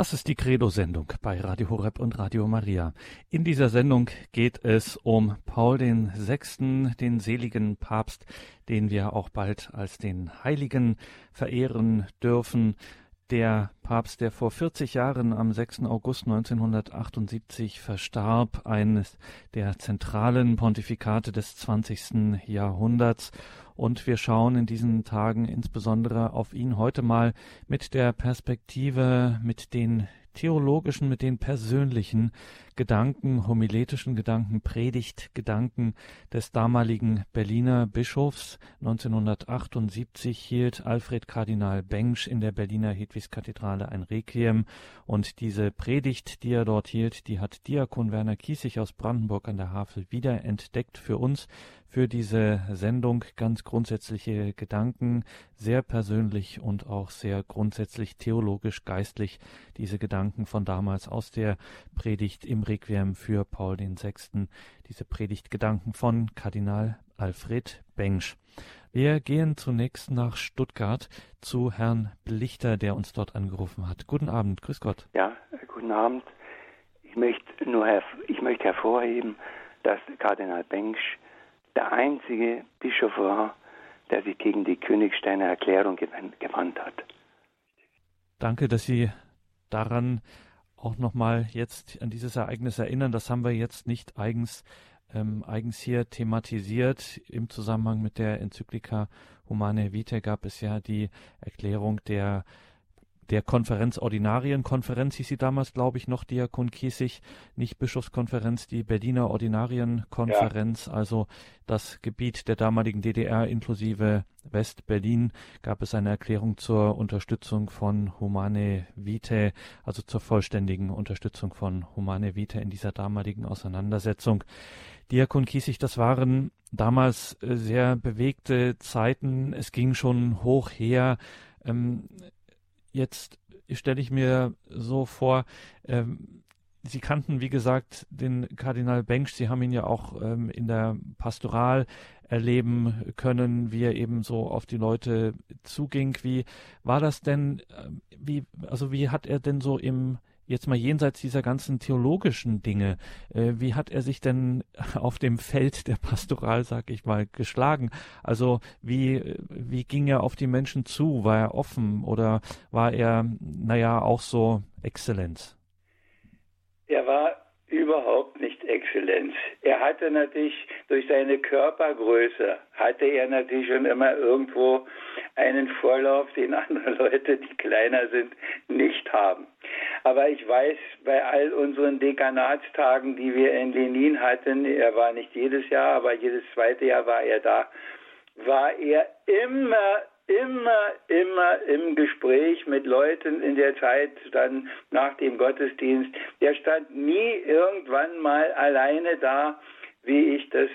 [SPEAKER 1] Das ist die Credo-Sendung bei Radio Horeb und Radio Maria. In dieser Sendung geht es um Paul VI., den seligen Papst, den wir auch bald als den Heiligen verehren dürfen. Der Papst, der vor 40 Jahren am 6. August 1978 verstarb, eines der zentralen Pontifikate des 20. Jahrhunderts und wir schauen in diesen Tagen insbesondere auf ihn heute mal mit der Perspektive, mit den theologischen, mit den persönlichen Gedanken, homiletischen Gedanken, Predigtgedanken des damaligen Berliner Bischofs. 1978 hielt Alfred Kardinal Bengsch in der Berliner Hedwigskathedrale ein Requiem. Und diese Predigt, die er dort hielt, die hat Diakon Werner Kiesig aus Brandenburg an der Havel wieder entdeckt für uns, für diese Sendung. Ganz grundsätzliche Gedanken, sehr persönlich und auch sehr grundsätzlich theologisch, geistlich. Diese Gedanken von damals aus der Predigt im Requiem für Paul VI. Diese Predigtgedanken von Kardinal Alfred Bengsch. Wir gehen zunächst nach Stuttgart zu Herrn Blichter, der uns dort angerufen hat. Guten Abend, grüß Gott.
[SPEAKER 3] Ja, guten Abend. Ich möchte nur ich möchte hervorheben, dass Kardinal Bengsch der einzige Bischof war, der sich gegen die Königsteiner Erklärung gewandt hat.
[SPEAKER 1] Danke, dass Sie daran auch nochmal jetzt an dieses Ereignis erinnern. Das haben wir jetzt nicht eigens ähm, eigens hier thematisiert. Im Zusammenhang mit der Enzyklika Humane Vitae gab es ja die Erklärung der der Konferenz Ordinarienkonferenz hieß sie damals, glaube ich, noch Diakon Kiesig, nicht Bischofskonferenz, die Berliner Ordinarienkonferenz, ja. also das Gebiet der damaligen DDR inklusive West-Berlin gab es eine Erklärung zur Unterstützung von Humane Vitae, also zur vollständigen Unterstützung von Humane Vitae in dieser damaligen Auseinandersetzung. Diakon Kiesig, das waren damals äh, sehr bewegte Zeiten. Es ging schon hoch her. Ähm, jetzt stelle ich mir so vor, ähm, Sie kannten, wie gesagt, den Kardinal Bengsch. Sie haben ihn ja auch ähm, in der Pastoral erleben können, wie er eben so auf die Leute zuging. Wie war das denn? Äh, wie, also wie hat er denn so im jetzt mal jenseits dieser ganzen theologischen Dinge, äh, wie hat er sich denn auf dem Feld der Pastoral, sag ich mal, geschlagen? Also wie, wie ging er auf die Menschen zu? War er offen oder war er, naja, auch so Exzellenz?
[SPEAKER 2] Er war überhaupt nicht Exzellenz. Er hatte natürlich durch seine Körpergröße, hatte er natürlich schon immer irgendwo einen Vorlauf, den andere Leute, die kleiner sind, nicht haben. Aber ich weiß, bei all unseren Dekanatstagen, die wir in Lenin hatten, er war nicht jedes Jahr, aber jedes zweite Jahr war er da, war er immer immer, immer im Gespräch mit Leuten in der Zeit, dann nach dem Gottesdienst. Der stand nie irgendwann mal alleine da, wie ich das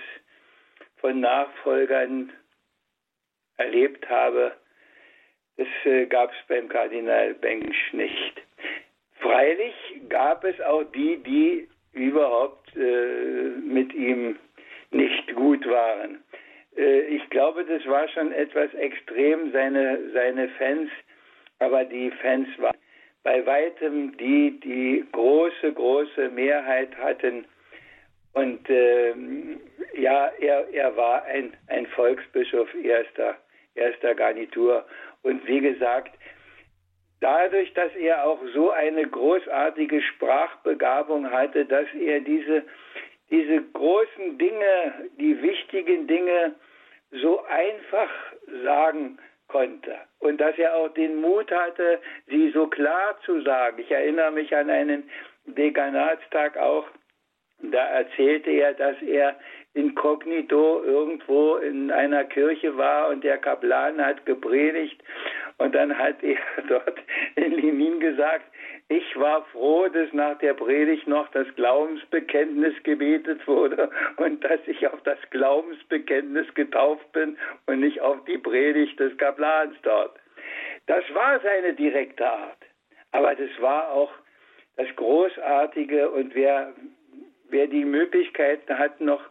[SPEAKER 2] von Nachfolgern erlebt habe. Das äh, gab es beim Kardinal Bengsch nicht. Freilich gab es auch die, die überhaupt äh, mit ihm nicht gut waren. Äh, ich glaube, das war schon etwas extrem, seine, seine Fans, aber die Fans waren bei weitem die, die große, große Mehrheit hatten. Und ähm, ja, er, er war ein, ein Volksbischof erster, erster Garnitur. Und wie gesagt, dadurch, dass er auch so eine großartige Sprachbegabung hatte, dass er diese, diese großen Dinge, die wichtigen Dinge so einfach sagen konnte und dass er auch den Mut hatte, sie so klar zu sagen. Ich erinnere mich an einen Dekanatstag auch, da erzählte er, dass er inkognito irgendwo in einer Kirche war und der Kaplan hat gepredigt und dann hat er dort in Lenin gesagt, ich war froh, dass nach der Predigt noch das Glaubensbekenntnis gebetet wurde und dass ich auf das Glaubensbekenntnis getauft bin und nicht auf die Predigt des Kaplans dort. Das war seine direkte Art. Aber das war auch das Großartige und wer, wer die Möglichkeiten hat, noch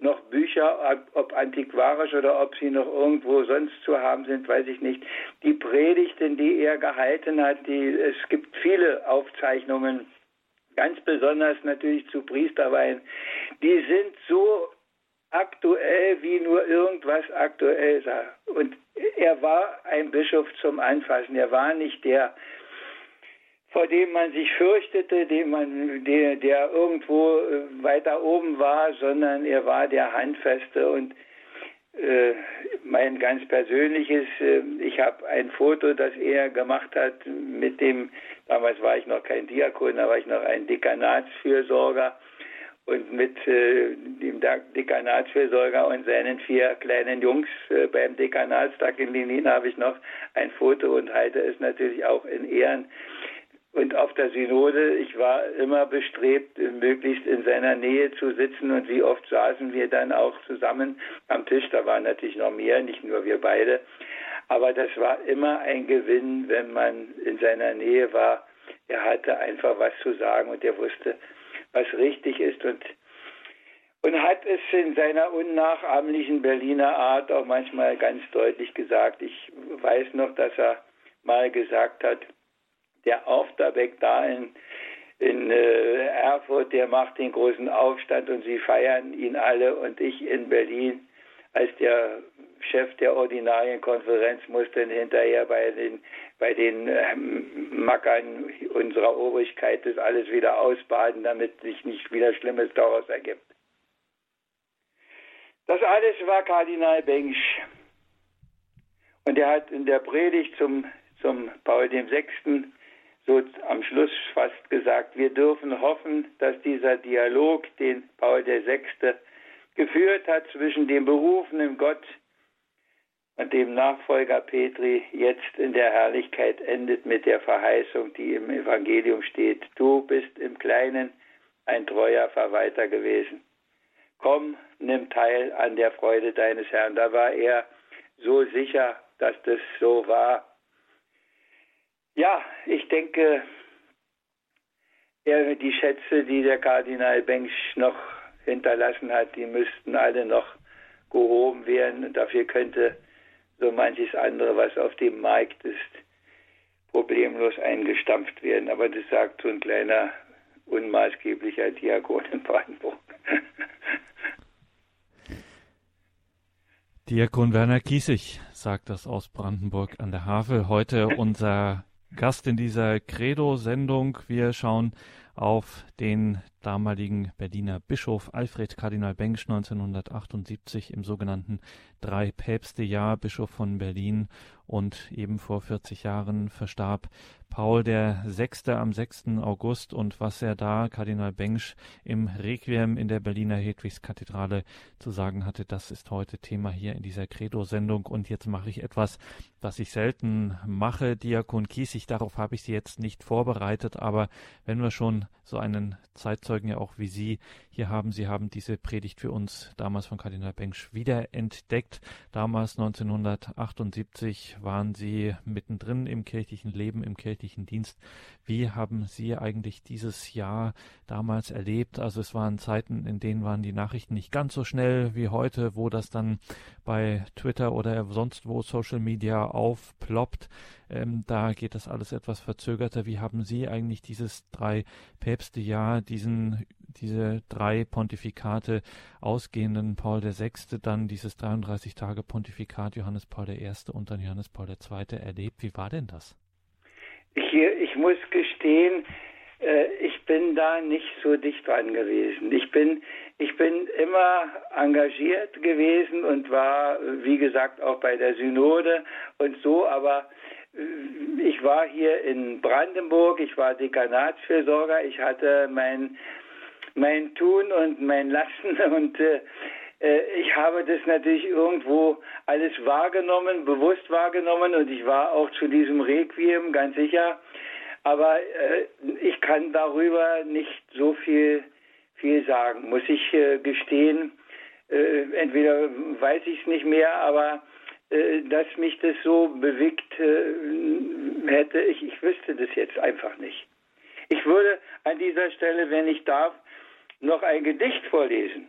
[SPEAKER 2] noch Bücher, ob antiquarisch oder ob sie noch irgendwo sonst zu haben sind, weiß ich nicht. Die Predigten, die er gehalten hat, die, es gibt viele Aufzeichnungen, ganz besonders natürlich zu Priesterweihen, die sind so aktuell, wie nur irgendwas aktuell sei. Und er war ein Bischof zum Anfassen. Er war nicht der vor dem man sich fürchtete, dem man, der, der irgendwo äh, weiter oben war, sondern er war der Handfeste und äh, mein ganz persönliches, äh, ich habe ein Foto, das er gemacht hat mit dem, damals war ich noch kein Diakon, da war ich noch ein Dekanatsfürsorger und mit äh, dem Dekanatsfürsorger und seinen vier kleinen Jungs äh, beim Dekanatstag in Lenin habe ich noch ein Foto und halte es natürlich auch in Ehren. Und auf der Synode, ich war immer bestrebt, möglichst in seiner Nähe zu sitzen und wie oft saßen wir dann auch zusammen am Tisch. Da waren natürlich noch mehr, nicht nur wir beide. Aber das war immer ein Gewinn, wenn man in seiner Nähe war. Er hatte einfach was zu sagen und er wusste, was richtig ist und und hat es in seiner unnachahmlichen Berliner Art auch manchmal ganz deutlich gesagt. Ich weiß noch, dass er mal gesagt hat, der Aufterbeck da in, in äh, Erfurt, der macht den großen Aufstand und sie feiern ihn alle und ich in Berlin als der Chef der Ordinarienkonferenz muss dann hinterher bei den, bei den ähm, Mackern unserer Obrigkeit das alles wieder ausbaden, damit sich nicht wieder Schlimmes daraus ergibt. Das alles war Kardinal Bengsch. Und er hat in der Predigt zum, zum Paul VI. So am Schluss fast gesagt, wir dürfen hoffen, dass dieser Dialog, den Paul VI. geführt hat zwischen dem berufenen Gott und dem Nachfolger Petri, jetzt in der Herrlichkeit endet mit der Verheißung, die im Evangelium steht. Du bist im Kleinen ein treuer Verwalter gewesen komm, nimm teil an der Freude deines Herrn. Da war er so sicher, dass das so war. Ja, ich denke, die Schätze, die der Kardinal Bengsch noch hinterlassen hat, die müssten alle noch gehoben werden. Dafür könnte so manches andere, was auf dem Markt ist, problemlos eingestampft werden. Aber das sagt so ein kleiner, unmaßgeblicher Diakon in Brandenburg.
[SPEAKER 1] Diakon Werner Kiesig sagt das aus Brandenburg an der Havel. Heute unser Gast in dieser Credo-Sendung. Wir schauen auf den damaligen Berliner Bischof Alfred Kardinal Bengsch 1978 im sogenannten Drei-Päpste-Jahr, Bischof von Berlin und eben vor 40 Jahren verstarb Paul der Sechste am 6. August und was er da, Kardinal Bengsch, im Requiem in der Berliner Hedwigskathedrale zu sagen hatte, das ist heute Thema hier in dieser Credo-Sendung und jetzt mache ich etwas, was ich selten mache, Diakon Kiesig, darauf habe ich Sie jetzt nicht vorbereitet, aber wenn wir schon so einen Zeitzeugen ja auch wie Sie hier haben, Sie haben diese Predigt für uns damals von Kardinal Bengsch wiederentdeckt. Damals 1978 waren Sie mittendrin im kirchlichen Leben, im kirchlichen Dienst. Wie haben Sie eigentlich dieses Jahr damals erlebt? Also es waren Zeiten, in denen waren die Nachrichten nicht ganz so schnell wie heute, wo das dann bei Twitter oder sonst wo Social Media aufploppt. Ähm, da geht das alles etwas verzögerter. Wie haben Sie eigentlich dieses drei Päpste Jahr, diesen diese drei Pontifikate ausgehenden Paul VI., dann dieses 33 Tage Pontifikat Johannes Paul I. und dann Johannes Paul II. erlebt. Wie war denn das?
[SPEAKER 2] Ich, ich muss gestehen, äh, ich bin da nicht so dicht dran gewesen. Ich bin, ich bin immer engagiert gewesen und war, wie gesagt, auch bei der Synode und so, aber ich war hier in Brandenburg, ich war Dekanatsfürsorger, ich hatte mein, mein Tun und mein Lassen und äh, äh, ich habe das natürlich irgendwo alles wahrgenommen, bewusst wahrgenommen und ich war auch zu diesem Requiem ganz sicher aber äh, ich kann darüber nicht so viel, viel sagen, muss ich äh, gestehen. Äh, entweder weiß ich es nicht mehr, aber dass mich das so bewegt äh, hätte, ich, ich wüsste das jetzt einfach nicht. Ich würde an dieser Stelle, wenn ich darf, noch ein Gedicht vorlesen.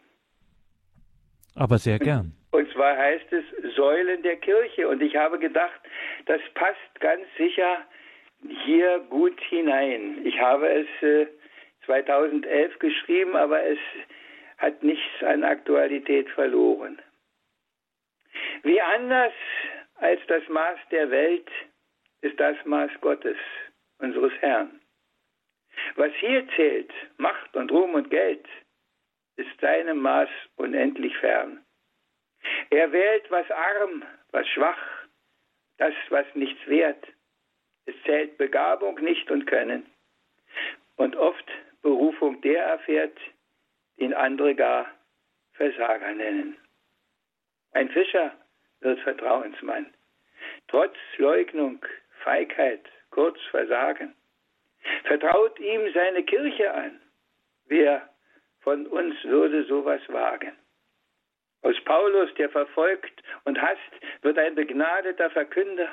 [SPEAKER 1] Aber sehr gern.
[SPEAKER 2] Und zwar heißt es Säulen der Kirche. Und ich habe gedacht, das passt ganz sicher hier gut hinein. Ich habe es äh, 2011 geschrieben, aber es hat nichts an Aktualität verloren. Wie anders als das Maß der Welt ist das Maß Gottes, unseres Herrn. Was hier zählt, Macht und Ruhm und Geld, ist seinem Maß unendlich fern. Er wählt, was arm, was schwach, das, was nichts wert, es zählt Begabung nicht und Können. Und oft Berufung der erfährt, den andere gar Versager nennen. Ein Fischer wird Vertrauensmann. Trotz Leugnung, Feigheit, kurz Versagen. Vertraut ihm seine Kirche an. Wer von uns würde sowas wagen? Aus Paulus, der verfolgt und hasst, wird ein begnadeter Verkünder.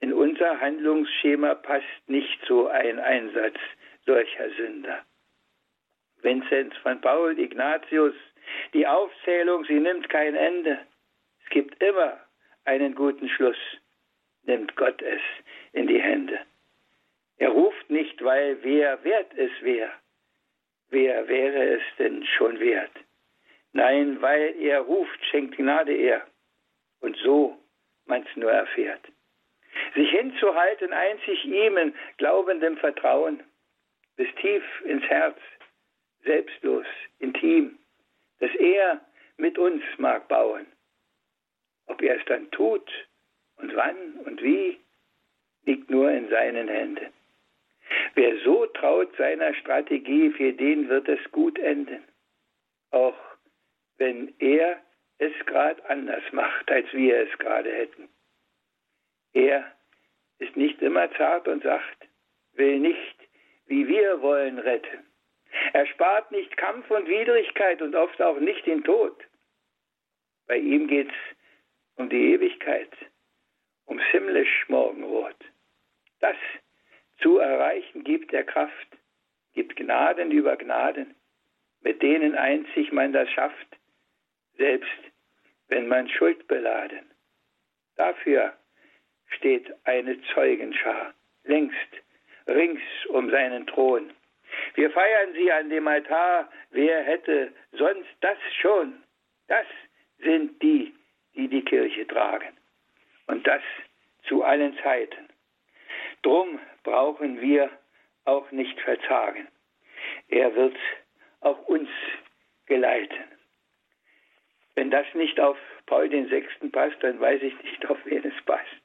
[SPEAKER 2] In unser Handlungsschema passt nicht so ein Einsatz solcher Sünder. Vinzenz von Paul, Ignatius, die Aufzählung, sie nimmt kein Ende. Es gibt immer einen guten Schluss. Nimmt Gott es in die Hände. Er ruft nicht, weil wer wert es wäre. Wer wäre es denn schon wert? Nein, weil er ruft, schenkt Gnade er. Und so man's nur erfährt. Sich hinzuhalten, einzig ihm in glaubendem Vertrauen, bis tief ins Herz, selbstlos, intim, dass er mit uns mag bauen. Ob er es dann tut und wann und wie, liegt nur in seinen Händen. Wer so traut seiner Strategie, für den wird es gut enden. Auch wenn er es gerade anders macht, als wir es gerade hätten. Er ist nicht immer zart und sacht, will nicht, wie wir wollen, retten. Er spart nicht Kampf und Widrigkeit und oft auch nicht den Tod. Bei ihm geht's um die Ewigkeit, ums himmlisch Morgenrot. Das zu erreichen gibt er Kraft, gibt Gnaden über Gnaden, mit denen einzig man das schafft, selbst wenn man Schuld beladen. Dafür steht eine Zeugenschar, längst rings um seinen Thron. Wir feiern sie an dem Altar, wer hätte sonst das schon? Das sind die, die die Kirche tragen. Und das zu allen Zeiten. Drum brauchen wir auch nicht verzagen. Er wird auch uns geleiten. Wenn das nicht auf Paul den Sechsten passt, dann weiß ich nicht, auf wen es passt.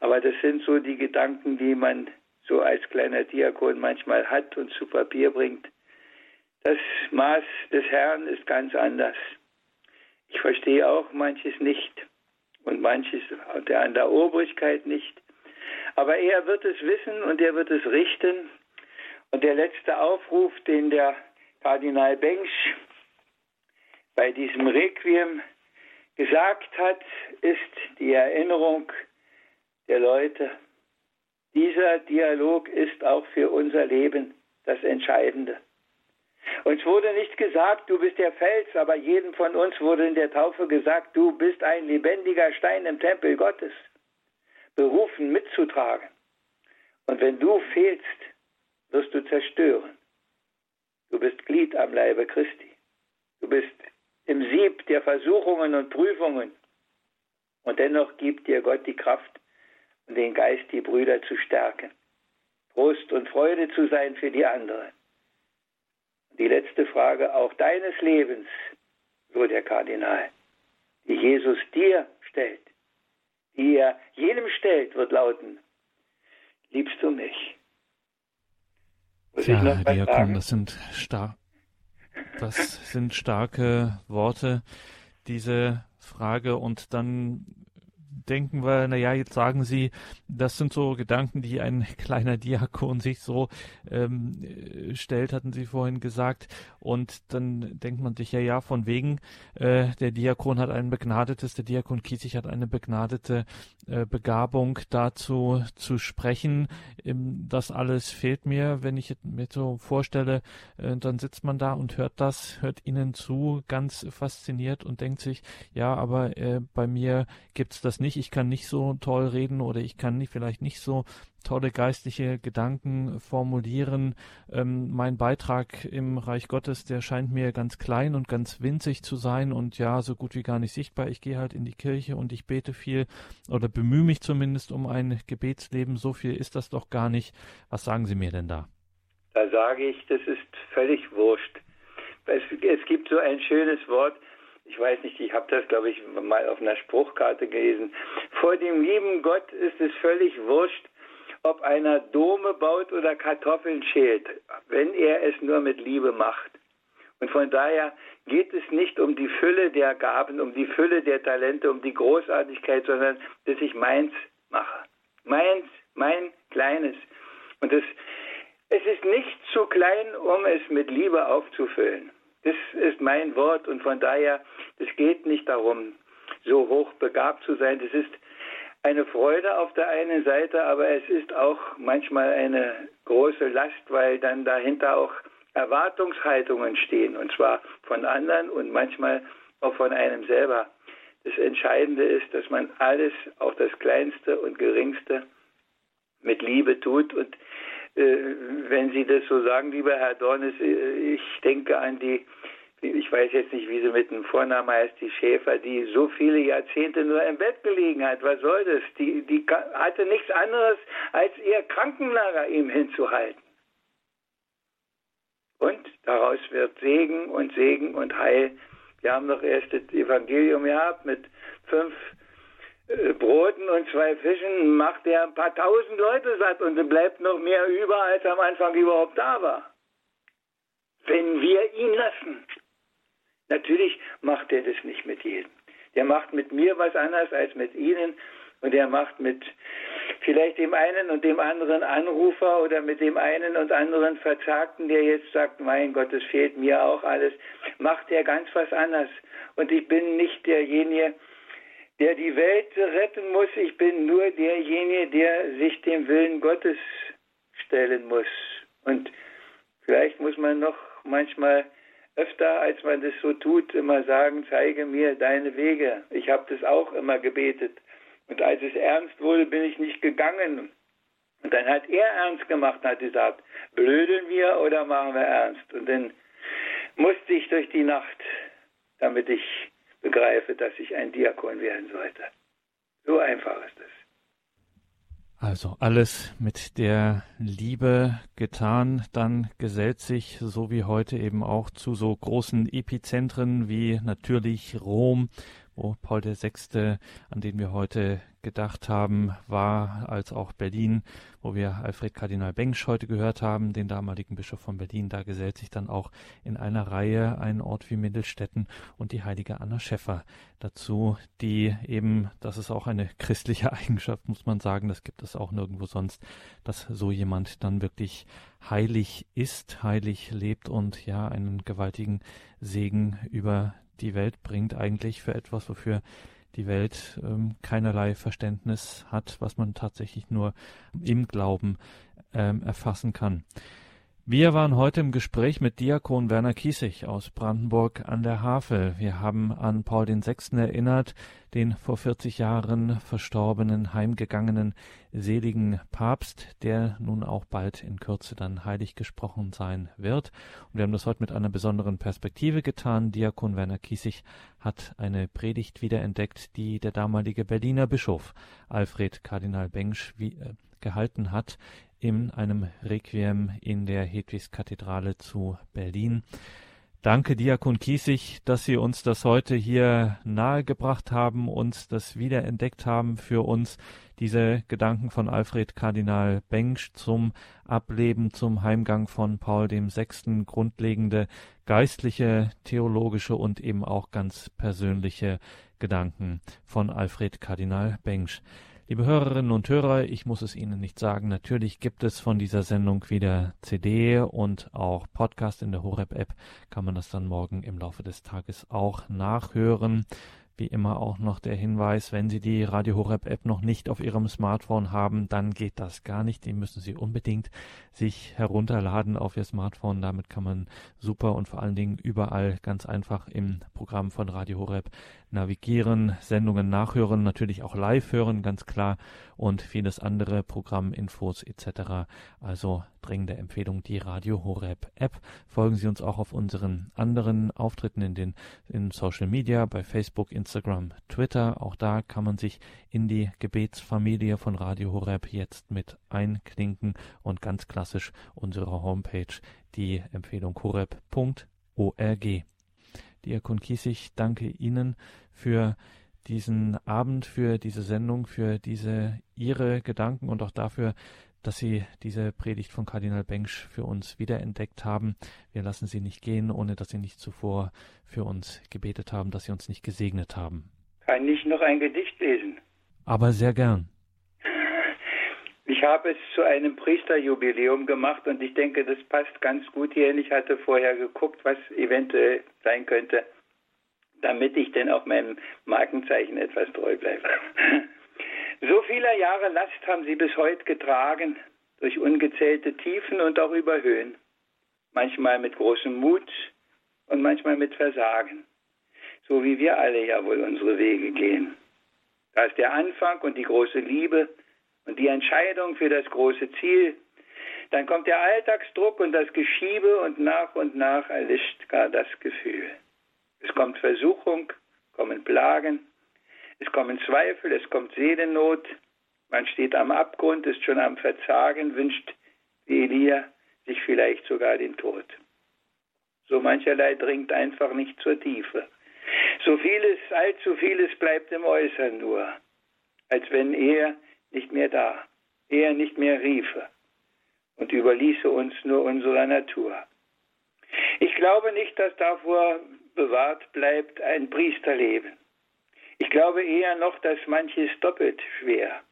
[SPEAKER 2] Aber das sind so die Gedanken, die man so als kleiner Diakon manchmal hat und zu Papier bringt. Das Maß des Herrn ist ganz anders. Ich verstehe auch manches nicht und manches an der Obrigkeit nicht. Aber er wird es wissen und er wird es richten. Und der letzte Aufruf, den der Kardinal Bengsch bei diesem Requiem gesagt hat, ist die Erinnerung der Leute. Dieser Dialog ist auch für unser Leben das Entscheidende. Uns wurde nicht gesagt, du bist der Fels, aber jedem von uns wurde in der Taufe gesagt, du bist ein lebendiger Stein im Tempel Gottes berufen mitzutragen. Und wenn du fehlst, wirst du zerstören. Du bist Glied am Leibe Christi. Du bist im Sieb der Versuchungen und Prüfungen. Und dennoch gibt dir Gott die Kraft und den Geist, die Brüder zu stärken. Trost und Freude zu sein für die anderen. Die letzte Frage auch deines Lebens, so der Kardinal, die Jesus dir stellt die er jedem stellt, wird lauten, liebst du mich?
[SPEAKER 1] Muss ja, Diakon, das sind, star das sind starke Worte, diese Frage. Und dann denken wir, naja, jetzt sagen Sie, das sind so Gedanken, die ein kleiner Diakon sich so ähm, stellt, hatten Sie vorhin gesagt. Und dann denkt man sich, ja, ja, von wegen, äh, der Diakon hat ein begnadetes, der Diakon Kiesig hat eine begnadete äh, Begabung dazu zu sprechen. Ähm, das alles fehlt mir, wenn ich mir so vorstelle, äh, dann sitzt man da und hört das, hört Ihnen zu, ganz fasziniert und denkt sich, ja, aber äh, bei mir gibt's das nicht ich kann nicht so toll reden oder ich kann nicht, vielleicht nicht so tolle geistliche Gedanken formulieren. Ähm, mein Beitrag im Reich Gottes, der scheint mir ganz klein und ganz winzig zu sein und ja, so gut wie gar nicht sichtbar. Ich gehe halt in die Kirche und ich bete viel oder bemühe mich zumindest um ein Gebetsleben. So viel ist das doch gar nicht. Was sagen Sie mir denn da?
[SPEAKER 2] Da sage ich, das ist völlig wurscht. Es, es gibt so ein schönes Wort, ich weiß nicht, ich habe das, glaube ich, mal auf einer Spruchkarte gelesen. Vor dem lieben Gott ist es völlig wurscht, ob einer Dome baut oder Kartoffeln schält, wenn er es nur mit Liebe macht. Und von daher geht es nicht um die Fülle der Gaben, um die Fülle der Talente, um die Großartigkeit, sondern dass ich meins mache. Meins, mein Kleines. Und es, es ist nicht zu klein, um es mit Liebe aufzufüllen. Das ist mein Wort und von daher, es geht nicht darum, so hoch begabt zu sein. Das ist eine Freude auf der einen Seite, aber es ist auch manchmal eine große Last, weil dann dahinter auch Erwartungshaltungen stehen, und zwar von anderen und manchmal auch von einem selber. Das Entscheidende ist, dass man alles, auch das Kleinste und Geringste, mit Liebe tut. Und wenn Sie das so sagen, lieber Herr Dornes, äh, ich denke an die ich weiß jetzt nicht, wie sie mit dem Vornamen heißt, die Schäfer, die so viele Jahrzehnte nur im Bett gelegen hat. Was soll das? Die, die hatte nichts anderes, als ihr Krankenlager ihm hinzuhalten. Und daraus wird Segen und Segen und Heil. Wir haben noch erst das Evangelium gehabt mit fünf äh, Broten und zwei Fischen, macht er ein paar tausend Leute satt und es bleibt noch mehr über, als am Anfang überhaupt da war. Wenn wir ihn lassen. Natürlich macht er das nicht mit jedem. Der macht mit mir was anderes als mit Ihnen und er macht mit vielleicht dem einen und dem anderen Anrufer oder mit dem einen und anderen Verzagten, der jetzt sagt, mein Gott, es fehlt mir auch alles, macht er ganz was anderes. Und ich bin nicht derjenige, der die Welt retten muss, ich bin nur derjenige, der sich dem Willen Gottes stellen muss. Und vielleicht muss man noch manchmal öfter, als man das so tut, immer sagen, zeige mir deine Wege. Ich habe das auch immer gebetet. Und als es ernst wurde, bin ich nicht gegangen. Und dann hat er ernst gemacht und hat gesagt, blödeln wir oder machen wir ernst? Und dann musste ich durch die Nacht, damit ich begreife, dass ich ein Diakon werden sollte. So einfach ist es.
[SPEAKER 1] Also alles mit der Liebe getan, dann gesellt sich, so wie heute eben auch zu so großen Epizentren wie natürlich Rom, wo Paul VI., an den wir heute gedacht haben, war, als auch Berlin, wo wir Alfred Kardinal Bengsch heute gehört haben, den damaligen Bischof von Berlin. Da gesellt sich dann auch in einer Reihe ein Ort wie Mittelstetten und die heilige Anna Schäffer dazu, die eben, das ist auch eine christliche Eigenschaft, muss man sagen, das gibt es auch nirgendwo sonst, dass so jemand dann wirklich heilig ist, heilig lebt und ja einen gewaltigen Segen über die Welt bringt, eigentlich für etwas, wofür die Welt ähm, keinerlei Verständnis hat, was man tatsächlich nur im Glauben ähm, erfassen kann. Wir waren heute im Gespräch mit Diakon Werner Kiesig aus Brandenburg an der Havel. Wir haben an Paul VI. erinnert, den vor 40 Jahren verstorbenen, heimgegangenen, seligen Papst, der nun auch bald in Kürze dann heilig gesprochen sein wird. Und wir haben das heute mit einer besonderen Perspektive getan. Diakon Werner Kiesig hat eine Predigt wiederentdeckt, die der damalige Berliner Bischof Alfred Kardinal Bengsch wie, äh, gehalten hat in einem Requiem in der Hedwigskathedrale zu Berlin. Danke, Diakon Kiesig, dass Sie uns das heute hier nahegebracht haben, uns das wiederentdeckt haben für uns, diese Gedanken von Alfred Kardinal Bengsch zum Ableben, zum Heimgang von Paul VI., grundlegende geistliche, theologische und eben auch ganz persönliche Gedanken von Alfred Kardinal Bengsch. Liebe Hörerinnen und Hörer, ich muss es Ihnen nicht sagen, natürlich gibt es von dieser Sendung wieder CD und auch Podcast in der Horeb-App kann man das dann morgen im Laufe des Tages auch nachhören. Wie immer auch noch der Hinweis, wenn Sie die Radio Horeb App noch nicht auf Ihrem Smartphone haben, dann geht das gar nicht. Die müssen Sie unbedingt sich herunterladen auf Ihr Smartphone. Damit kann man super und vor allen Dingen überall ganz einfach im Programm von Radio Horeb navigieren, Sendungen nachhören, natürlich auch live hören, ganz klar und vieles andere, Programminfos etc. Also dringende Empfehlung, die Radio Horeb App. Folgen Sie uns auch auf unseren anderen Auftritten in den in Social Media, bei Facebook, Instagram, Twitter. Auch da kann man sich in die Gebetsfamilie von Radio Horeb jetzt mit einklinken und ganz klassisch unsere Homepage, die Empfehlung horeb.org. Diakon Kiesig, danke Ihnen für diesen Abend, für diese Sendung, für diese Ihre Gedanken und auch dafür, dass Sie diese Predigt von Kardinal Bengsch für uns wiederentdeckt haben. Wir lassen Sie nicht gehen, ohne dass Sie nicht zuvor für uns gebetet haben, dass Sie uns nicht gesegnet haben.
[SPEAKER 2] Kann ich noch ein Gedicht lesen?
[SPEAKER 1] Aber sehr gern.
[SPEAKER 2] Ich habe es zu einem Priesterjubiläum gemacht und ich denke, das passt ganz gut hierhin. Ich hatte vorher geguckt, was eventuell sein könnte, damit ich denn auch meinem Markenzeichen etwas treu bleibe. So vieler Jahre Last haben sie bis heute getragen, durch ungezählte Tiefen und auch über Höhen. Manchmal mit großem Mut und manchmal mit Versagen. So wie wir alle ja wohl unsere Wege gehen. Da ist der Anfang und die große Liebe und die Entscheidung für das große Ziel. Dann kommt der Alltagsdruck und das Geschiebe und nach und nach erlischt gar das Gefühl. Es kommt Versuchung, kommen Plagen, es kommen Zweifel, es kommt Seelennot, man steht am Abgrund, ist schon am Verzagen, wünscht wie Elia sich vielleicht sogar den Tod. So mancherlei dringt einfach nicht zur Tiefe. So vieles, allzu vieles bleibt im Äußern nur, als wenn er nicht mehr da, er nicht mehr riefe und überließe uns nur unserer Natur. Ich glaube nicht, dass davor bewahrt bleibt ein Priesterleben. Ich glaube eher noch, dass manches doppelt schwer.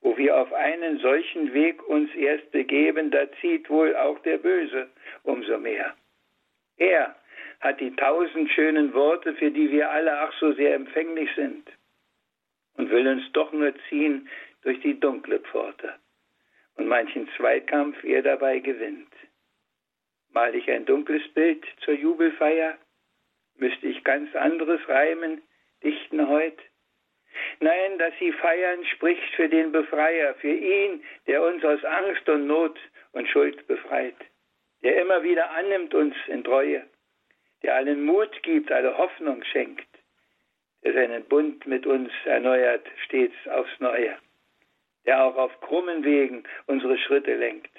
[SPEAKER 2] Wo wir auf einen solchen Weg uns erst begeben, da zieht wohl auch der Böse umso mehr. Er hat die tausend schönen Worte, für die wir alle ach so sehr empfänglich sind, und will uns doch nur ziehen durch die dunkle Pforte und manchen Zweikampf er dabei gewinnt. Mal ich ein dunkles Bild zur Jubelfeier, müsste ich ganz anderes reimen, dichten heut? Nein, dass sie feiern, spricht für den Befreier, für ihn, der uns aus Angst und Not und Schuld befreit, der immer wieder annimmt uns in Treue, der allen Mut gibt, alle Hoffnung schenkt, der seinen Bund mit uns erneuert, stets aufs Neue, der auch auf krummen Wegen unsere Schritte lenkt,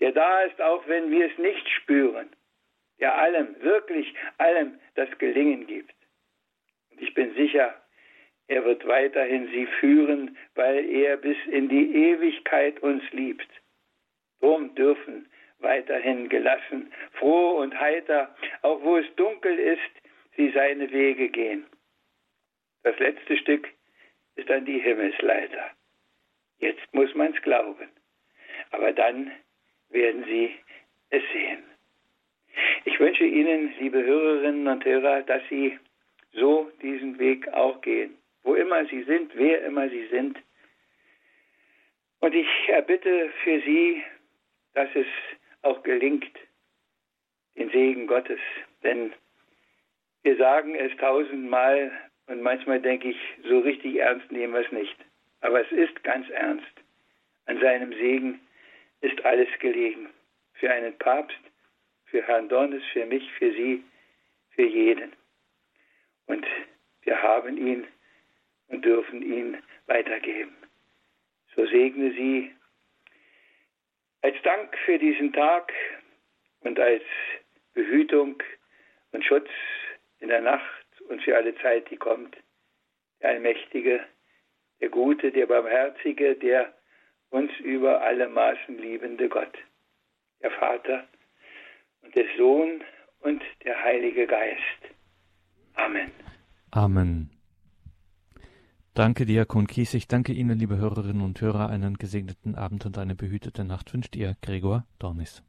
[SPEAKER 2] der da ist, auch wenn wir es nicht spüren, der allem, wirklich allem das Gelingen gibt. Und ich bin sicher, er wird weiterhin sie führen, weil er bis in die Ewigkeit uns liebt. Drum dürfen weiterhin gelassen, froh und heiter, auch wo es dunkel ist, sie seine Wege gehen. Das letzte Stück ist dann die Himmelsleiter. Jetzt muss man's glauben, aber dann werden sie es sehen. Ich wünsche Ihnen, liebe Hörerinnen und Hörer, dass Sie so diesen Weg auch gehen, wo immer Sie sind, wer immer Sie sind. Und ich erbitte für Sie, dass es auch gelingt, den Segen Gottes. Denn wir sagen es tausendmal und manchmal denke ich, so richtig ernst nehmen wir es nicht. Aber es ist ganz ernst. An seinem Segen ist alles gelegen. Für einen Papst, für Herrn Dornes, für mich, für Sie, für jeden. Und wir haben ihn und dürfen ihn weitergeben. So segne Sie als Dank für diesen Tag und als Behütung und Schutz in der Nacht und für alle Zeit, die kommt, der Allmächtige, der Gute, der Barmherzige, der uns über alle Maßen liebende Gott, der Vater und der Sohn und der Heilige Geist. Amen.
[SPEAKER 1] Amen. Danke, Diakon Kies. Ich danke Ihnen, liebe Hörerinnen und Hörer. Einen gesegneten Abend und eine behütete Nacht wünscht Ihr Gregor Dornis.